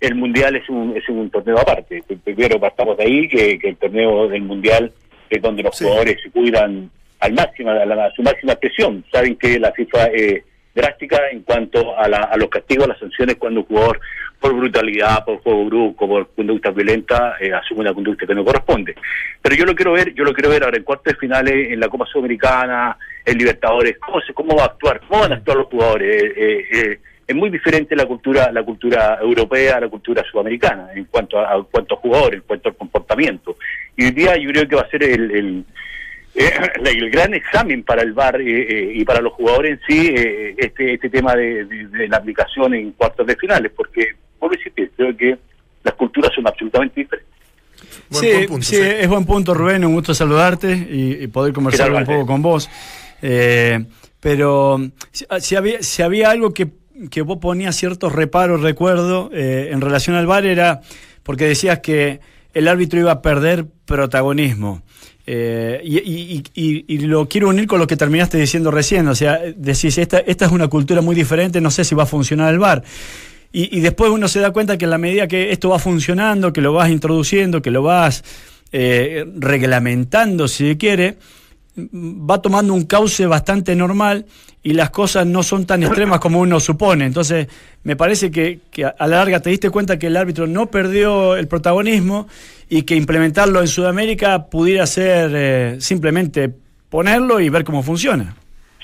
el Mundial es un, es un torneo aparte. Primero partamos de ahí, que, que el torneo del Mundial es donde los Sí. jugadores se cuidan al máximo, a, la- a su máxima expresión. Saben que la FIFA es drástica en cuanto a, la- a los castigos, a las sanciones cuando un jugador por brutalidad, por juego brusco, por conducta violenta, eh, asume una conducta que no corresponde. Pero yo lo quiero ver, yo lo quiero ver ahora en cuartos de finales, en la Copa Sudamericana, en Libertadores, cómo se, cómo va a actuar, cómo van a actuar los jugadores. Eh, eh, eh, es muy diferente la cultura, la cultura europea a la cultura sudamericana en cuanto a, en cuanto a jugadores, en cuanto al comportamiento. Y hoy día yo creo que va a ser el, el, eh, [LAUGHS] el gran examen para el VAR eh, eh, y para los jugadores en sí eh, este este tema de, de- de la aplicación en cuartos de finales, porque, por decirte, creo que las culturas son absolutamente diferentes. Buen- sí, buen punto, sí, sí. es buen punto, Rubén. Un gusto saludarte y, y poder conversar ¿Qué tal, un poco con vos. Eh, pero si, si había, si había algo que, que vos ponías ciertos reparos, recuerdo, eh, en relación al VAR era porque decías que el árbitro iba a perder protagonismo. Eh, y, y- lo quiero unir con lo que terminaste diciendo recién. O sea, decís, esta, esta es una cultura muy diferente, no sé si va a funcionar el VAR. Y, después uno se da cuenta que en la medida que esto va funcionando, que lo vas introduciendo, que lo vas eh, reglamentando, si quiere, va tomando un cauce bastante normal y las cosas no son tan extremas como uno supone. Entonces, me parece que, que a la larga te diste cuenta que el árbitro no perdió el protagonismo y que implementarlo en Sudamérica pudiera ser eh, simplemente ponerlo y ver cómo funciona.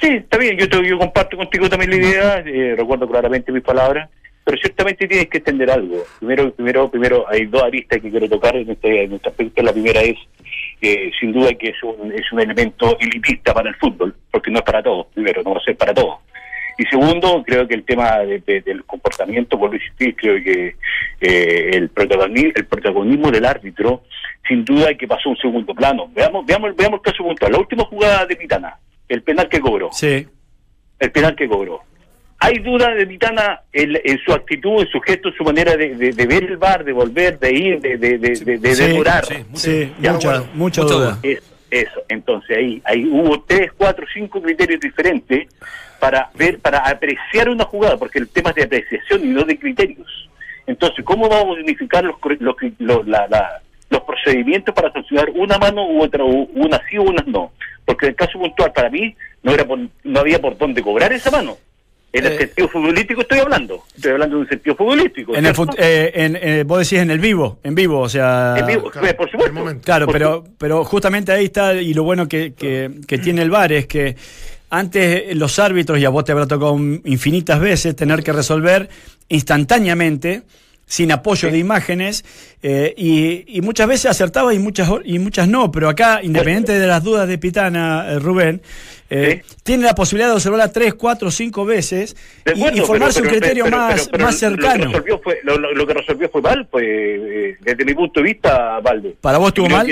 Sí, está bien, yo, te- yo comparto contigo también la idea, eh, recuerdo claramente mis palabras, pero ciertamente tienes que entender algo. Primero, primero, primero hay dos aristas que quiero tocar en este, en este. La primera es, eh, sin duda, que es un, es un elemento elitista para el fútbol, porque no es para todos, primero, no va a ser para todos. Y segundo, creo que el tema de- de- del comportamiento, por insistir, creo que eh, el, protagonismo, el protagonismo del árbitro, sin duda que pasó a un segundo plano. Veamos, veamos, veamos el caso puntual. La última jugada de Pitana, el penal que cobró Sí, el penal que cobró. Hay duda de Vitana en, en su actitud, en su gesto, en su manera de, de- de ver el bar, de volver, de ir, de, de, de, de- de Sí, demorar. sí, sí, mucha, bueno, mucha duda. Eso, eso. Entonces ahí, ahí hubo tres, cuatro, cinco criterios diferentes para ver, para apreciar una jugada, porque el tema es de apreciación y no de criterios. Entonces, ¿cómo vamos a unificar los, los, los- la- la- los procedimientos para sancionar una mano u otra, u- una sí o una no? Porque en el caso puntual, para mí, no era por- no había por dónde cobrar esa mano. En el Eh. sentido futbolístico estoy hablando. Estoy hablando de un sentido futbolístico. En el fut- eh, en, eh, vos decís en el vivo, en vivo, o sea... En vivo, Claro, por el supuesto. momento. Claro, Por pero, pero justamente ahí está, y lo bueno que, que- que tiene el VAR es que antes eh, los árbitros, y a vos te habrá tocado infinitas veces, tener que resolver instantáneamente, sin apoyo de imágenes, eh, y, y muchas veces acertaba y muchas, y muchas no, pero acá, independiente de las dudas de Pitana, eh, Rubén, eh, tiene la posibilidad de observarla tres, cuatro, cinco veces y- acuerdo, y, formarse pero- un criterio pero- más, pero- pero más Lo cercano. que, resolvió fue, lo, lo- lo que resolvió fue mal, pues, eh, desde mi punto de vista, Valde. ¿Para vos estuvo mal?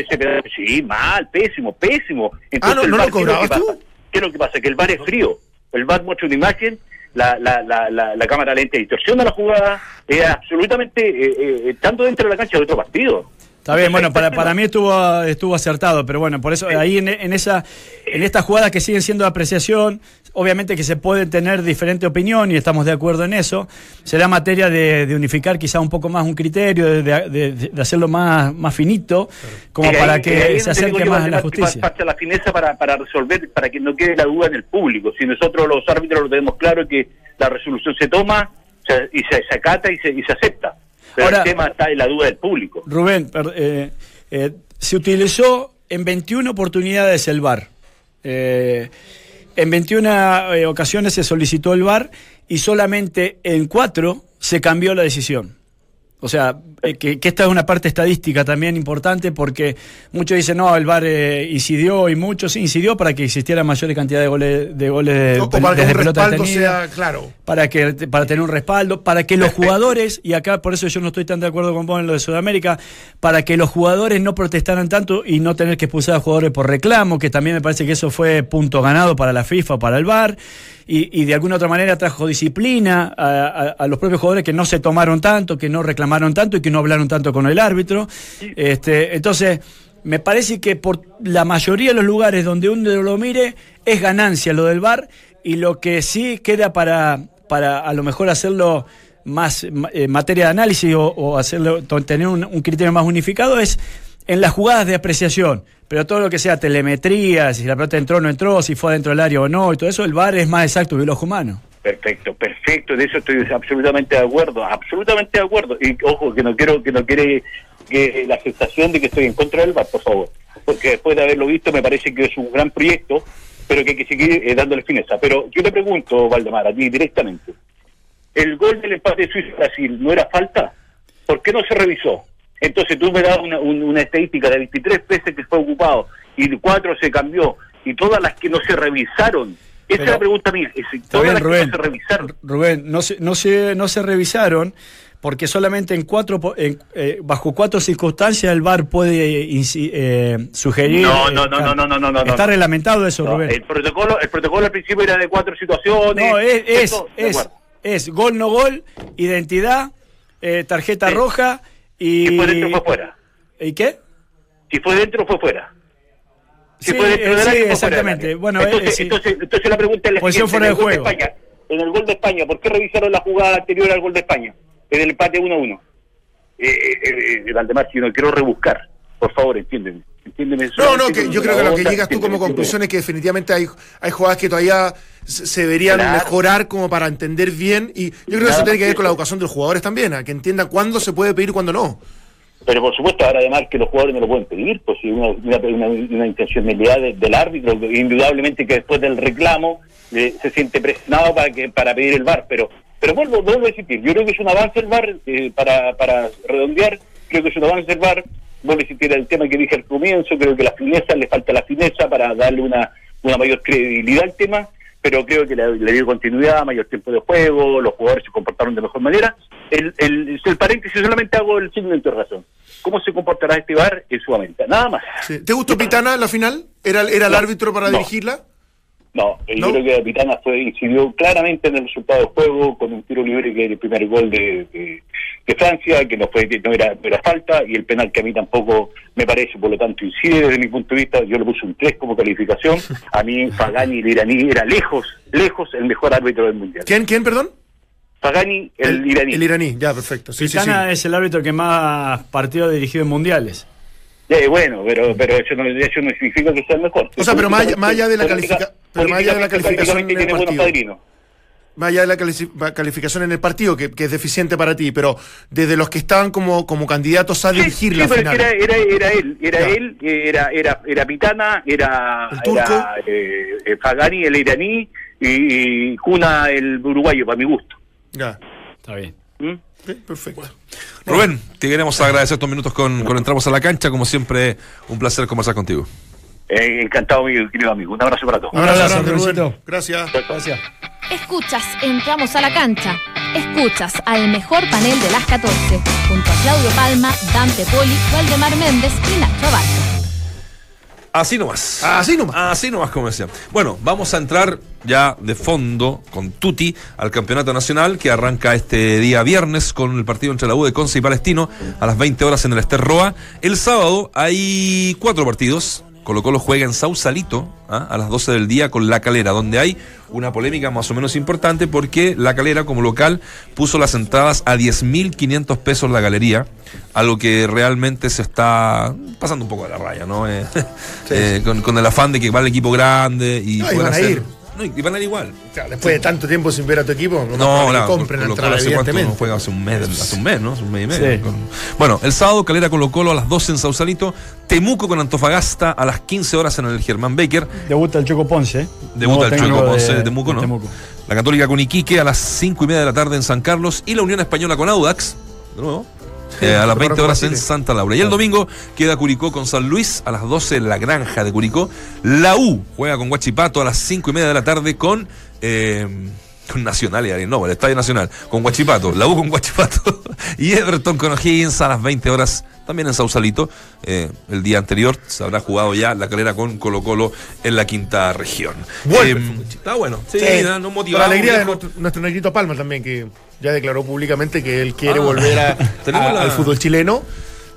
sí, mal, pésimo, pésimo. Ah, ¿no- no lo ¿qué es cobrabas tú? ¿Qué es lo que pasa? Que el VAR es frío. El VAR muestra una imagen, la, la, la, la, cámara lenta distorsiona la jugada, es absolutamente, eh, eh, tanto dentro de la cancha de otro partido. Está bien, bueno, para, para mí estuvo, estuvo acertado, pero bueno, por eso ahí en, en esa en estas jugadas que siguen siendo de apreciación, obviamente que se puede tener diferente opinión y estamos de acuerdo en eso, será materia de, de unificar quizá un poco más un criterio, de, de- de hacerlo más, más finito, como para ahí que se acerque más a la justicia. Falta la fineza para, para resolver, para que no quede la duda en el público. Si nosotros los árbitros lo tenemos claro que la resolución se toma se- y se, se acata y se, y se acepta. Pero Ahora- el tema está en la duda del público. Rubén, eh, eh, se utilizó en 21 oportunidades el VAR. Eh, en 21 eh, ocasiones se solicitó el VAR y solamente en 4 se cambió la decisión. O sea, eh, que, que esta es una parte estadística también importante porque muchos dicen, no, el VAR eh, incidió y muchos sí incidió para que existiera mayor cantidad de goles de, goles de, O para que un respaldo detenida sea claro. para que para tener un respaldo, para que los jugadores, y acá por eso yo no estoy tan de acuerdo con vos en lo de Sudamérica, para que los jugadores no protestaran tanto y no tener que expulsar a jugadores por reclamo, que también me parece que eso fue punto ganado para la FIFA, para el VAR, y, y de alguna otra manera trajo disciplina a, a- a los propios jugadores que no se tomaron tanto, que no reclamaron tanto y que no hablaron tanto con el árbitro. Este, entonces, me parece que por la mayoría de los lugares donde uno lo mire es ganancia lo del VAR y lo que sí queda para, para a lo mejor hacerlo más eh, materia de análisis o, o hacerlo tener un, un criterio más unificado es en las jugadas de apreciación. Pero todo lo que sea telemetría, si la pelota entró o no entró, si fue adentro del área o no, y todo eso, el VAR es más exacto que el ojo humano. Perfecto, perfecto, de eso estoy absolutamente de acuerdo, absolutamente de acuerdo. Y ojo, que no quiero que no quiere que la sensación de que estoy en contra del VAR, por favor. Porque después de haberlo visto me parece que es un gran proyecto, pero que hay que seguir eh, dándole fineza. Pero yo le pregunto, Valdemar, a ti directamente, ¿el gol del empate de Suiza-Brasil no era falta? ¿Por qué no se revisó? Entonces tú me das una, un- una estadística de 23 veces que fue ocupado y de 4 se cambió y todas las que no se revisaron. Esa es la pregunta mía. Es, todas las Rubén. que no se revisaron. Rubén, no se, no se, no se revisaron porque solamente en cuatro, en, eh, bajo cuatro circunstancias el VAR puede inci- eh, sugerir. No, eh, no, no, no, no, no, no, no, Está reglamentado eso, Rubén. el protocolo, el protocolo al principio era de cuatro situaciones. No, es, es, es, es gol, no gol, identidad, eh, tarjeta roja y. Si fue dentro fue fuera. ¿Y qué? Si fue dentro fue fuera. Si Sí, fue dentro eh, del sí, área, fuera exactamente. área. Bueno, eh, entonces, sí. entonces, entonces la pregunta es la Posición fuera de gol de España, en el gol de España, ¿por qué revisaron la jugada anterior al gol de España? En el empate 1-1. Eh, eh, eh, Valdemar, si no quiero rebuscar, por favor, entiéndeme. Entiéndeme No, no, que yo creo que lo que llegas tú como conclusión es que definitivamente hay, hay jugadas que todavía se deberían Claro. mejorar como para entender bien y yo creo que eso tiene que ver con la educación de los jugadores también, a que entiendan cuándo se puede pedir y cuándo no. Pero por supuesto, ahora además que los jugadores no lo pueden pedir, pues si una, una, una, una intencionalidad de- del árbitro, indudablemente que después del reclamo eh, se siente presionado para que para pedir el VAR, pero pero vuelvo, vuelvo a insistir, yo creo que es un avance el VAR, eh, para, para redondear, creo que es un avance el VAR, vuelvo a insistir el tema que dije al comienzo, creo que la fineza, le falta la fineza para darle una, una mayor credibilidad al tema, pero creo que le, le dio continuidad, mayor tiempo de juego, los jugadores se comportaron de mejor manera. El, el, el paréntesis solamente hago el signo de interrogación. ¿Cómo se comportará este VAR en Sudamérica? Nada más. Sí. ¿Te gustó Pitana la final? ¿Era, era el No, árbitro para no. dirigirla? No, ¿No? yo creo que Pitana fue, incidió claramente en el resultado del juego con un tiro libre que era el primer gol de, de- de Francia, que no fue no era, no era falta, y el penal que a mí tampoco me parece, por lo tanto incide desde mi punto de vista, yo le puse un 3 como calificación, a mí [LAUGHS] Pagani el iraní era lejos, lejos el mejor árbitro del mundial. ¿Quién, quién, perdón? Pagani el, iraní. El iraní, ya, perfecto. Sí, sí, sí. Pitana es el árbitro que más partidos ha dirigido en mundiales. Eh, bueno, pero pero eso no, eso no significa que sea el mejor. O sea, pero más allá- de la califica- pero más allá de la calificación el tiene buenos padrinos. Más allá de la calificación en el partido, que, que es deficiente para ti, pero desde los que estaban como, como candidatos a Sí, dirigir sí, la final. Era, era, era él, era Ya. él, era, era, era Pitana, era, El turco. era eh, eh, Pagani, el iraní, y, y Cuna, el uruguayo, para mi gusto. Ya, Está bien. ¿Mm? sí, perfecto. Rubén, te queremos agradecer estos minutos con, con Entramos a la Cancha. Como siempre, un placer conversar contigo. Eh, encantado, mi querido amigo. Un abrazo para todos. Un abrazo, abrazo, grande, Rubéncito. Rubén. Gracias. Gracias. Escuchas, entramos a la cancha. Escuchas al mejor panel de las 14, junto a Claudio Palma, Dante Poli, Valdemar Méndez y Nacho Abarca. Así nomás. Así nomás. Así nomás, como decía. Bueno, vamos a entrar ya de fondo con Tuti al campeonato nacional que arranca este día viernes con el partido entre la U de Conce y Palestino a las 20 horas en el Ester Roa. El sábado hay cuatro partidos. Colo Colo juega en Sausalito ¿ah? a las 12 del día con La Calera, donde hay una polémica más o menos importante porque La Calera como local puso las entradas a 10.500 pesos la galería, algo que realmente se está pasando un poco de la raya, ¿no? [LAUGHS] Eh, eh, con, con el afán de que va el equipo grande y No, pueden van a hacer- ir. No, y van a ir igual. Claro, después de tanto tiempo sin ver a tu equipo, no, No, no la, compren la Colo Colo entrada, hace cuánto juega hace un mes, hace un mes, ¿no? Hace un mes y medio. Sí. Bueno, el sábado Calera Colo Colo a las 12 en Sausalito, Temuco con Antofagasta a las 15 horas en el Germán Baker, Debuta el Choco Ponce. ¿eh? debuta el técnico Ponce de Temuco, ¿no? Temuco. La Católica con Iquique a las 5 y media de la tarde en San Carlos y la Unión Española con Audax, de nuevo, eh, a las 20 horas en Santa Laura. Y el domingo queda Curicó con San Luis a las 12 en la Granja de Curicó. La U juega con Guachipato a las 5 y media de la tarde con. eh, con Nacional y no, el Estadio Nacional, con Guachipato, la U con Guachipato [LAUGHS] y Everton con O'Higgins a las 20 horas, también en Sausalito. Eh, el día anterior se habrá jugado ya la calera con Colo Colo en la quinta región. Eh, fútbol chileno. está bueno, sí, Sí, no, no con motivado, la alegría de nuestro, nuestro negrito Palma también, que ya declaró públicamente que él quiere Ah. volver a- [LAUGHS] Tenemos a- la- al fútbol chileno.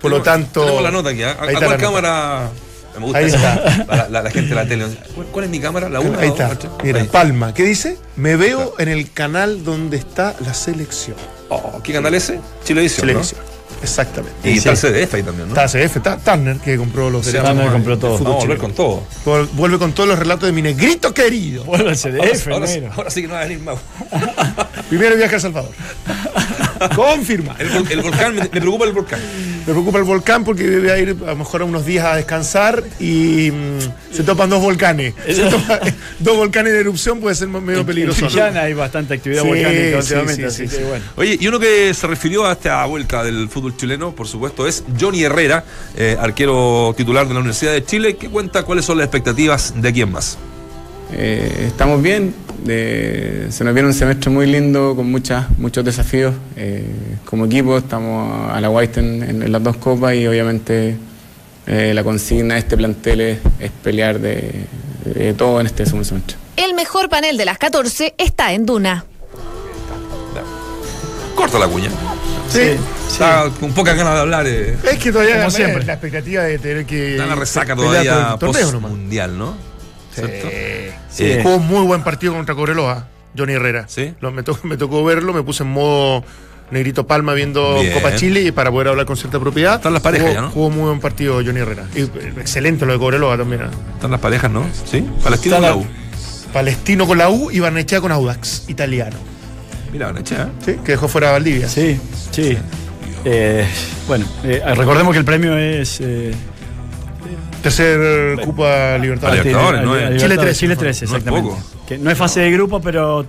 Por lo tanto. Tenemos la nota aquí. ¿ah? ¿A, ahí a cuál nota. cámara? Me gusta Ahí está. La, la- la gente de la tele. ¿Cuál, cuál es mi cámara? ¿La 1? Ahí está. Mira, Palma. ¿Qué dice? Me veo en el canal donde está la selección. Oh, ¿Qué canal ese? Chilevisión. ¿no? Exactamente. Y está el CDF ahí también, ¿no? Está CF, está Turner, que compró los derechos. Turner compró todo. Vamos a volver con todo. Vuelve con todos los relatos de mi negrito querido. Vuelve al CDF, ahora, ahora- ahora sí que no va a venir más. Primero viaje a El Salvador. [LAUGHS] Confirma. El volcán, me, me preocupa el volcán. Me preocupa el volcán porque voy a ir a lo mejor a unos días a descansar y mm, se topan dos volcanes. [LAUGHS] Se dos volcanes de erupción puede ser medio peligroso. En Chillán hay bastante actividad Sí, volcánica últimamente, sí, así sí, que sí. bueno. Oye, y uno que se refirió a esta vuelta del fútbol chileno, por supuesto, es Johnny Herrera, eh, arquero titular de la Universidad de Chile, que cuenta cuáles son las expectativas de quién más. Eh, estamos bien, de- se nos viene un semestre muy lindo con muchas, muchos desafíos. Eh, como equipo estamos a la White en, en- en las dos copas y obviamente eh, la consigna de este plantel es, es pelear de, de todo en este segundo semestre. El mejor panel de las 14 está en Duna. Corta la cuña. Sí. Está con pocas ganas de hablar. eh. Es que todavía Como siempre. la expectativa de tener que. Está la resaca todavía nomás. post-mundial, ¿no? ¿Cierto? Sí. Eh, Jugó un muy buen partido contra Cobreloa, Johnny Herrera. ¿Sí? Lo- me, tocó, me tocó verlo, me puse en modo Negrito Palma viendo Bien. Copa Chile y para poder hablar con cierta propiedad. Están las parejas jugó, ya, ¿no? Jugó muy buen partido Johnny Herrera. Y, eh, excelente lo de Cobreloa también. ¿eh? Están las parejas, ¿no? Sí. Palestino Está con la U. Palestino con la U y Barnechea con Audax, italiano. Mira, Barnechea, ¿eh? ¿sí? Que dejó fuera a Valdivia. Sí, sí. Eh, bueno, eh, recordemos que el premio es. Eh, Tercer Copa Libertadores. A Libertadores, ¿no? a- a- a- Chile 13, Chile por 13, favor. No es exactamente. Que no es fase de grupo, pero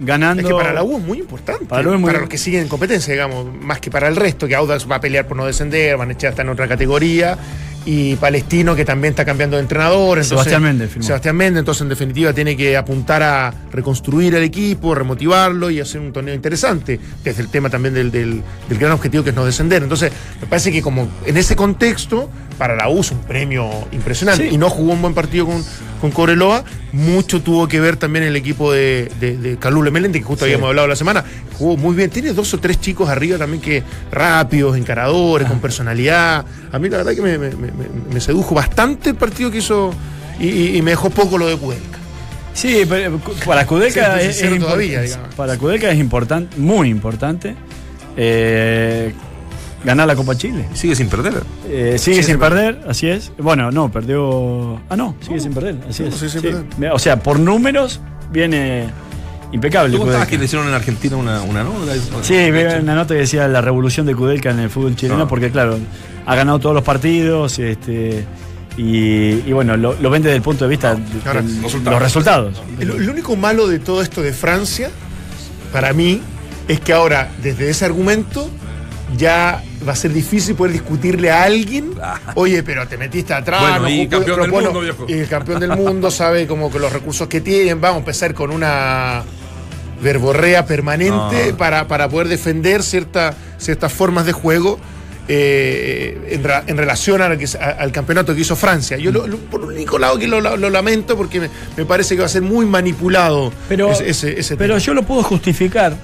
ganando. Es que para la U es muy importante. Para la U es muy- para los que siguen en competencia, digamos, más que para el resto, que Audax va a pelear por no descender, Barnechea está en otra categoría. Y Palestino, que también está cambiando de entrenador. Entonces, Sebastián Méndez firmó. Sebastián Méndez, entonces en definitiva tiene que apuntar a reconstruir el equipo, remotivarlo y hacer un torneo interesante. Desde el tema también del, del- del gran objetivo que es no descender. Entonces, me parece que como en ese contexto, para la U un premio impresionante. Sí. Y no jugó un buen partido con, con Cobreloa. Mucho tuvo que ver también el equipo de, de, de Calule Meléndez, que justo habíamos hablado la semana. Jugó muy bien. Tiene dos o tres chicos arriba también que rápidos, encaradores, con personalidad. A mí la verdad que me, me- me- me sedujo bastante el partido que hizo y, y- me dejó poco lo de Kudelka. Sí, pero para Kudelka Sí, es, todavía, para Kudelka es importante, muy importante, eh, ganar la Copa Chile. Sigue sin perder. Eh, sigue sin perder, así es. Bueno, no, perdió. Ah, no, sigue sin perder, así es. sí, sin Sí. perder. O sea, por números viene impecable. ¿Tú que le hicieron en Argentina una, una nota? Sí, vi una nota que decía la revolución de Kudelka en el fútbol chileno, Ah. porque claro, ha ganado todos los partidos, este, y, y bueno, lo, lo ven desde el punto de vista de, Ahora, de resultados. los resultados. El, el único malo de todo esto de Francia, para mí, es que ahora, desde ese argumento, ya va a ser difícil poder discutirle a alguien, oye, pero te metiste atrás, Bueno, no y campeón del bueno, mundo, viejo. Y el campeón del mundo sabe como que los recursos que tienen, vamos a empezar con una verborrea permanente No. para, para poder defender cierta, ciertas formas de juego. eh, en, ra- en relación al, que- a- al campeonato que hizo Francia. Yo, lo- lo- por un único lado, que lo, lo- lo lamento porque me, me parece que va a ser muy manipulado Pero, ese, ese- ese pero tema. yo lo puedo justificar.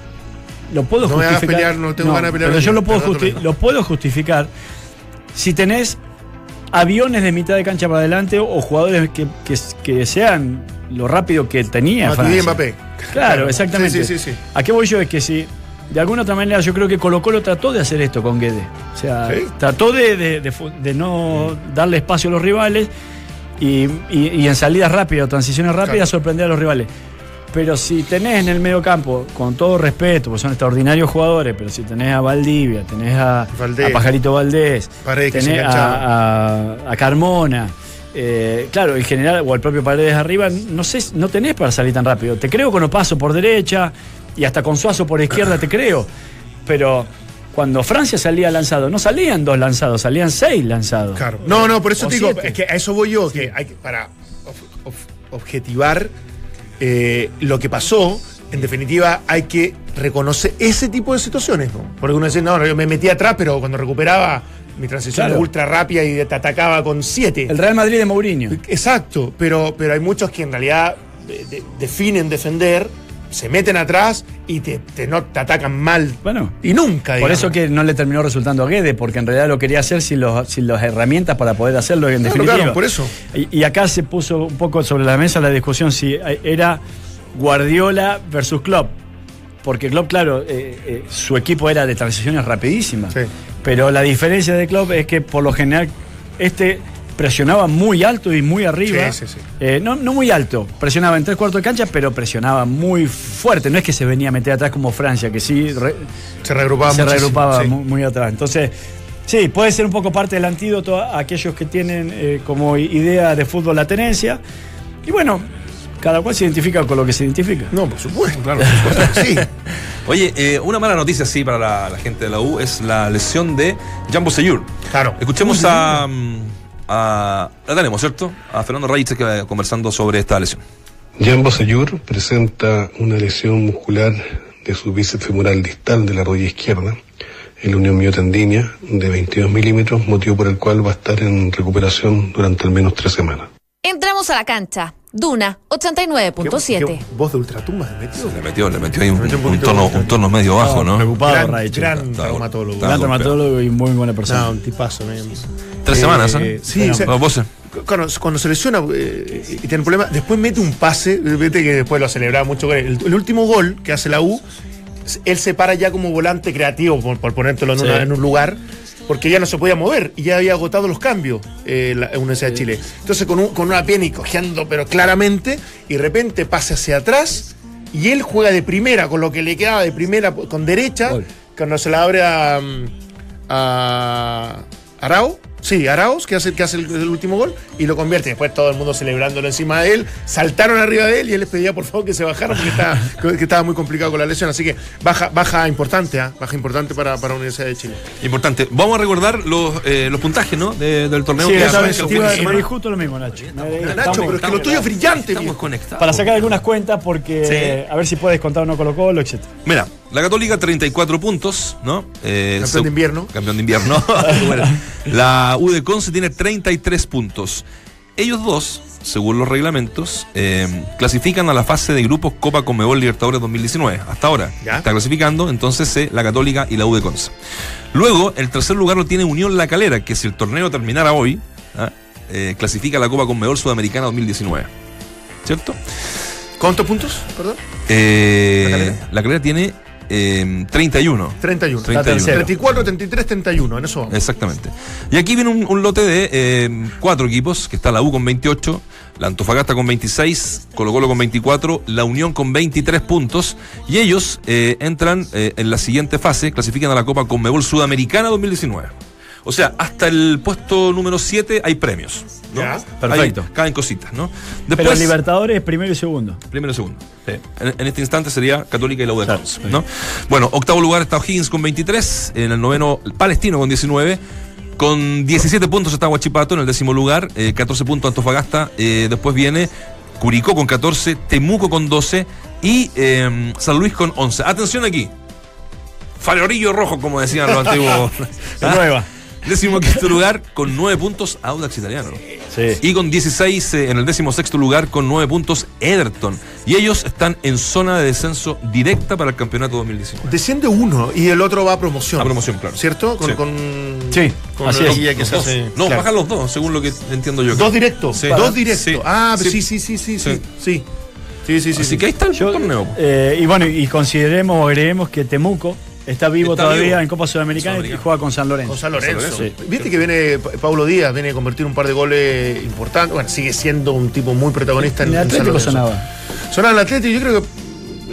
Lo puedo No me hagas justificar. pelear, no tengo ganas de pelear Pero yo lo puedo, justi- perdón. lo puedo justificar si tenés aviones de mitad de cancha para adelante o jugadores que, que- que sean lo rápido que tenía Francia. Mbappé. Claro, [LAUGHS] exactamente. Sí, sí, sí, sí. ¿A qué voy yo? Es que si de alguna otra manera yo creo que Colo Colo trató de hacer esto con Guede. O sea, trató de, de- de fu- de no darle espacio a los rivales y, y- y en salidas rápidas, transiciones rápidas, Claro. sorprender a los rivales. Pero si tenés en el medio campo, con todo respeto, porque son extraordinarios jugadores, pero si tenés a Valdivia, tenés a, Valdés. a Pajarito Valdés, Paredes tenés a, a- a Carmona, eh, claro, el general o el propio Paredes arriba, no sé, no tenés para salir tan rápido. Te creo con Opaso por derecha y hasta con Suazo por izquierda, te creo. Pero cuando Francia salía lanzado, no salían dos lanzados, salían seis lanzados. Claro. No, no, por eso O te digo, siete. es que a eso voy yo, que hay que, para ob- ob- objetivar eh, lo que pasó, en definitiva, hay que reconocer ese tipo de situaciones. ¿no? Porque uno dice, no, yo me metí atrás, pero cuando recuperaba mi transición Claro. ultra rápida y te atacaba con siete. El Real Madrid de Mourinho. Exacto, pero, pero hay muchos que en realidad de- de- definen defender se meten atrás y te, te, no, te atacan mal. Bueno. Y nunca. Por eso que no le terminó resultando a Guede, porque en realidad lo quería hacer sin, los, sin las herramientas para poder hacerlo en Claro, definitiva. claro, por eso. Y, y acá se puso un poco sobre la mesa la discusión si era Guardiola versus Klopp. Porque Klopp, claro, eh, eh, su equipo era de transiciones rapidísimas. Sí. Pero la diferencia de Klopp es que por lo general este presionaba muy alto y muy arriba. Sí, sí, sí. Eh, no, no muy alto, presionaba en tres cuartos de cancha, pero presionaba muy fuerte. No es que se venía a meter atrás como Francia, que sí re- Se reagrupaba se reagrupaba sí. muy, muy atrás. Entonces, sí, puede ser un poco parte del antídoto a aquellos que tienen eh, como idea de fútbol la tenencia. Y bueno, cada cual se identifica con lo que se identifica. No, por supuesto, claro. por supuesto sí. [LAUGHS] Oye, eh, una mala noticia, sí, para la, la gente de la U es la lesión de Jambo Seyur. Claro. Escuchemos a, a. La tenemos, ¿cierto? A Fernando Reyes que va conversando sobre esta lesión. Jambo Sayur presenta una lesión muscular de su bíceps femoral distal de la rodilla izquierda, en la unión miotendínea de 22 milímetros, motivo por el cual va a estar en recuperación durante al menos tres semanas. Entramos a la cancha. Duna, 89.7. Qué voz de ultratumba se metió. Le metió, le metió ahí un, Le metió un tono, un tono medio bajo, ¿no? Preocupado, Gran, gran traumatólogo. Gran traumatólogo y muy buena persona. No, un tipazo. man. Tres Eh, semanas, ¿eh? Sí, o sea, Vos, vos, cuando, cuando se lesiona eh, y tiene un problema, después mete un pase, vete que después lo celebraba mucho. El, el último gol que hace la U, él se para ya como volante creativo, por, por ponértelo en, Sí. una- en un lugar, porque ya no se podía mover y ya había agotado los cambios eh, la Universidad de Chile. Entonces con, un- con una pierna y cojeando, pero claramente, y de repente pasa hacia atrás y él juega de primera, con lo que le quedaba de primera con derecha, Gol. cuando se la abre a, a Arao. Sí, Arauz, que hace, que hace el, el último gol y lo convierte. Después todo el mundo celebrándolo encima de él. Saltaron arriba de él y él les pedía por favor que se bajara porque estaba, [LAUGHS] que estaba muy complicado con la lesión. Así que baja, baja importante, ¿ah? baja importante para, para la Universidad de Chile. Importante. Vamos a recordar los, eh, los puntajes, ¿no? De- del torneo Sí, que fin iba de justo lo mismo, Nacho. Nacho, Estamos- pero es que lo tuyo es brillante, Estamos conectados. Para sacar algunas cuentas, porque a ver si puedes contar uno Colo Colo, etc. Mira, la Católica 34 puntos, ¿no? Eh, Campeón de invierno. Campeón de invierno. [LAUGHS] Bueno, [LAUGHS] la U de Conce tiene 33 puntos. Ellos dos, según los reglamentos, eh, clasifican a la fase de grupos Copa Conmebol Libertadores 2019. Hasta ahora Ya. está clasificando, entonces eh, la Católica y la U de Conce. Luego, el tercer lugar lo tiene Unión La Calera, que si el torneo terminara hoy, ¿ah? Eh, clasifica a la Copa Conmebol Sudamericana 2019. ¿Cierto? ¿Cuántos puntos? Perdón. ¿La la, Calera? Calera? tiene eh, 31. 31. 31. 34, 33, 31. En eso vamos. Exactamente. Y aquí viene un, un lote de eh, cuatro equipos, que está la U con 28, la Antofagasta con 26, Colo Colo con 24, la Unión con 23 puntos, y ellos eh, entran eh, en la siguiente fase, clasifican a la Copa Conmebol Sudamericana 2019. O sea, hasta el puesto número 7 hay premios. ¿no? Ya. Perfecto. Hay- caen cositas, ¿no? Pero Después, Libertadores primero y segundo. Primero y segundo. En, en este instante sería Católica y la U de. Bueno, octavo lugar está O'Higgins con 23, en el noveno Palestino con 19, con 17 puntos está Huachipato en el décimo lugar, eh, 14 puntos Antofagasta, eh, después viene Curicó con 14, Temuco con 12 y eh, San Luis con 11. Atención aquí. Falorillo rojo, como decían los [LAUGHS] antiguos. La nueva. Décimo quinto lugar con 9 puntos Audax Italiano. Sí. Y con 16 eh, en el décimo sexto lugar con 9 puntos Everton. Y ellos están en zona de descenso directa para el campeonato 2019. Desciende uno y el otro va a promoción. A promoción, claro. ¿Cierto? Con, Sí. con, Sí, con así la es. guía que se hace. No, Claro. bajan los dos, según lo que entiendo yo. Dos directos. Sí. Dos directos. Sí. Ah, Sí. sí, sí, sí, sí, sí. Sí. Sí. Sí, sí, sí. Así sí. que ahí está el Yo, torneo. eh, y bueno, y consideremos o agreguemos que Temuco está vivo Está todavía vivo. en Copa Sudamericana, Sudamericana. y juega con San Lorenzo. Con San Lorenzo. Sí. Viste que viene Pa- Paulo Díaz, viene a convertir un par de goles importantes. Bueno, sigue siendo un tipo muy protagonista en, En el en San Atlético Lorenzo. sonaba. Sonaba el Atlético, yo creo que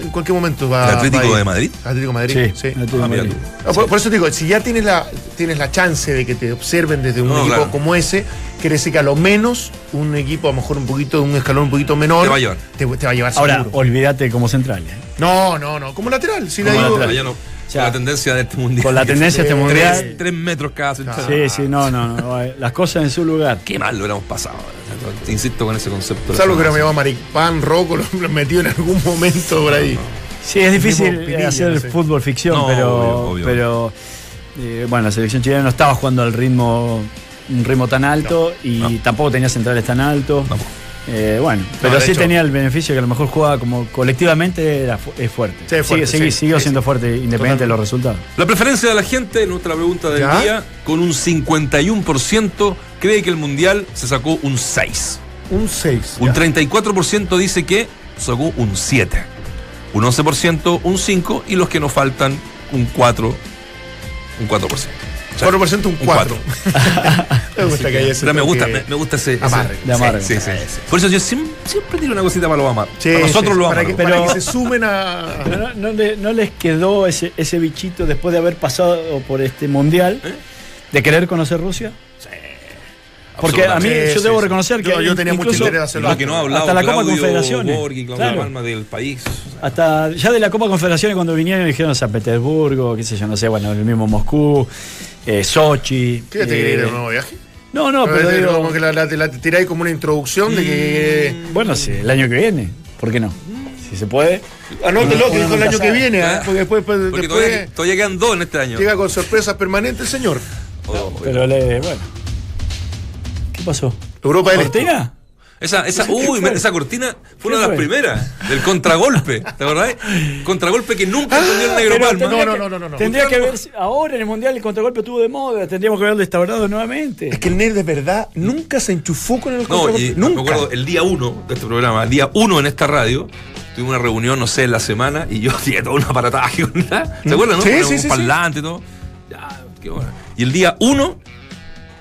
en cualquier momento va. ¿El Atlético va de Madrid? Atlético de Madrid, Sí, sí. el Atlético Ah, Madrid. No, por, por eso te digo, si ya tienes la, tienes la chance de que te observen desde un No, equipo claro. como ese, quiere decir que a lo menos un equipo, a lo mejor un poquito, un escalón un poquito menor, Te va a llevar. Te, te va a llevar Ahora, seguro. olvídate como central. ¿eh? No, no, no, como lateral, si Como digo. lateral. Ya no, con la tendencia de este mundial. Con la tendencia de este mundial. Tres, tres metros cada central. Sí, sí, no, no, no. Las cosas en su lugar. Qué mal lo hubiéramos pasado. Te insisto con ese concepto. Salvo que no me llama Maripán, Rocco, lo, metió en algún momento por ahí. Sí, es difícil eh, hacer no sé. fútbol ficción, No, pero, obvio, obvio. pero eh, bueno, la selección chilena no estaba jugando al ritmo un ritmo tan alto y No. tampoco tenía centrales tan altos. Eh, bueno, pero sí hecho- tenía el beneficio que a lo mejor jugaba como colectivamente era fu- es fuerte. Sí, es fuerte, Sigue- sigue- sí, siguió sí, siendo sí. fuerte independiente de los resultados. La preferencia de la gente, nuestra pregunta del ¿Ya? día, con un 51% cree que el Mundial se sacó un 6. Un 6. Un 34% dice que sacó un 7. Un 11% un 5 y los que nos faltan un 4. Un 4%. O sea, 4% un 4. [LAUGHS] me gusta que haya ese Pero me gusta, me, me gusta ese. De amargo. Sí, sí, sí. Por eso yo siempre, siempre tiro una cosita para los amargos. Sí, para nosotros sí, los para que, amargos. para que se sumen a. No, no le- no les quedó ese, ese bichito después de haber pasado por este mundial ¿Eh? de querer conocer Rusia? Porque a mí Sí, yo sí, debo sí. reconocer que Yo- yo tenía mucho interés de hacerlo. Lo que no ha hablado hasta la Copa Confederaciones. Borghi, Claudio Claro. Palma del país. Hasta ya de la Copa Confederaciones cuando vinieron y dijeron San Petersburgo, qué sé yo, no sé, bueno, el mismo Moscú, eh, Sochi. ¿Qué te eh, quiere ir a un nuevo viaje? No, no, pero Eh, digo, como que la, la, la tiráis como una introducción de que. bueno, sí, el año que viene, ¿por qué no? Si se puede. Anótelo que dijo el año que viene, ¿ah? Claro. porque después, después, Porque después todavía, todavía quedan dos en este año. llega con sorpresas permanentes el señor. Oh, Pero le, bueno. ¿Qué pasó? Europa del Este. ¿Cortina? Esa, esa, uy, esa cortina fue una ¿Qué de las fue? primeras, del contragolpe, ¿te acordás? Contragolpe que nunca entendió el negro Palma. tendría No, que- no, no, no, no. Tendría que ver ahora en el mundial el contragolpe estuvo de moda, tendríamos que haberlo instaurado nuevamente. Es que el nerd de verdad nunca se enchufó con el No, contragolpe. y nunca. me acuerdo el día uno de este programa, el día uno en esta radio, tuvimos una reunión, no sé, en la semana, y yo [LAUGHS] hacía todo un aparataje con la- ¿Se acuerdan, no? Sí, sí, un sí. parlante y todo. Ya, qué bueno. Y el día uno,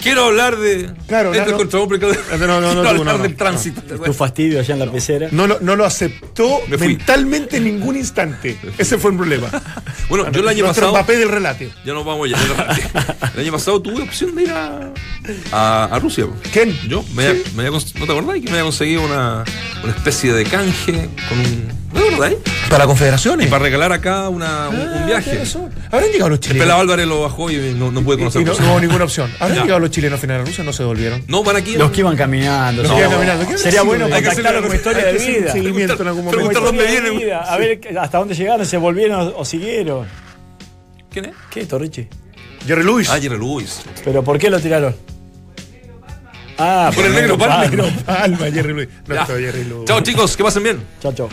quiero hablar de. Claro, este no, que- No, no, no, [LAUGHS] quiero no, hablar no, no, del no. tránsito. ¿te Tu fastidio allá en la pecera. No lo, no lo aceptó Me mentalmente en ningún instante. Ese fue el problema. Bueno, yo el año Nuestro pasado. Mbappé del relate. Ya nos vamos ya. El año pasado tuve opción de ir a, a, a Rusia. ¿Quién? Yo me, había- me había ¿No te acordás que me había conseguido una, una especie de canje con un. ¿No te acordás? Para confederaciones. Y para regalar acá una, un, un viaje. Habrán llegado los El chilenos. Pelado Álvarez lo bajó y no, no pude Y conocer no, Rusia. no hubo ninguna opción. Habrán Ya. llegado los chilenos a final de Rusia, no se devolvieron. No, van aquí. Los que iban caminando. Los que sería- iban caminando. ¿Qué Sería bueno como historia de vida. seguimiento en algún momento. Dónde historia de vienen. vida, A ver hasta dónde llegaron, se volvieron o siguieron. ¿Quién es? ¿Qué es Torrichi? Jerry Lewis. Ah, Jerry Lewis. ¿Pero por qué lo tiraron? Ah, Por el negro Palma. Alma, Jerry Lewis. No Jerry Lewis. Chao, chicos, que pasen bien. Chao, chao.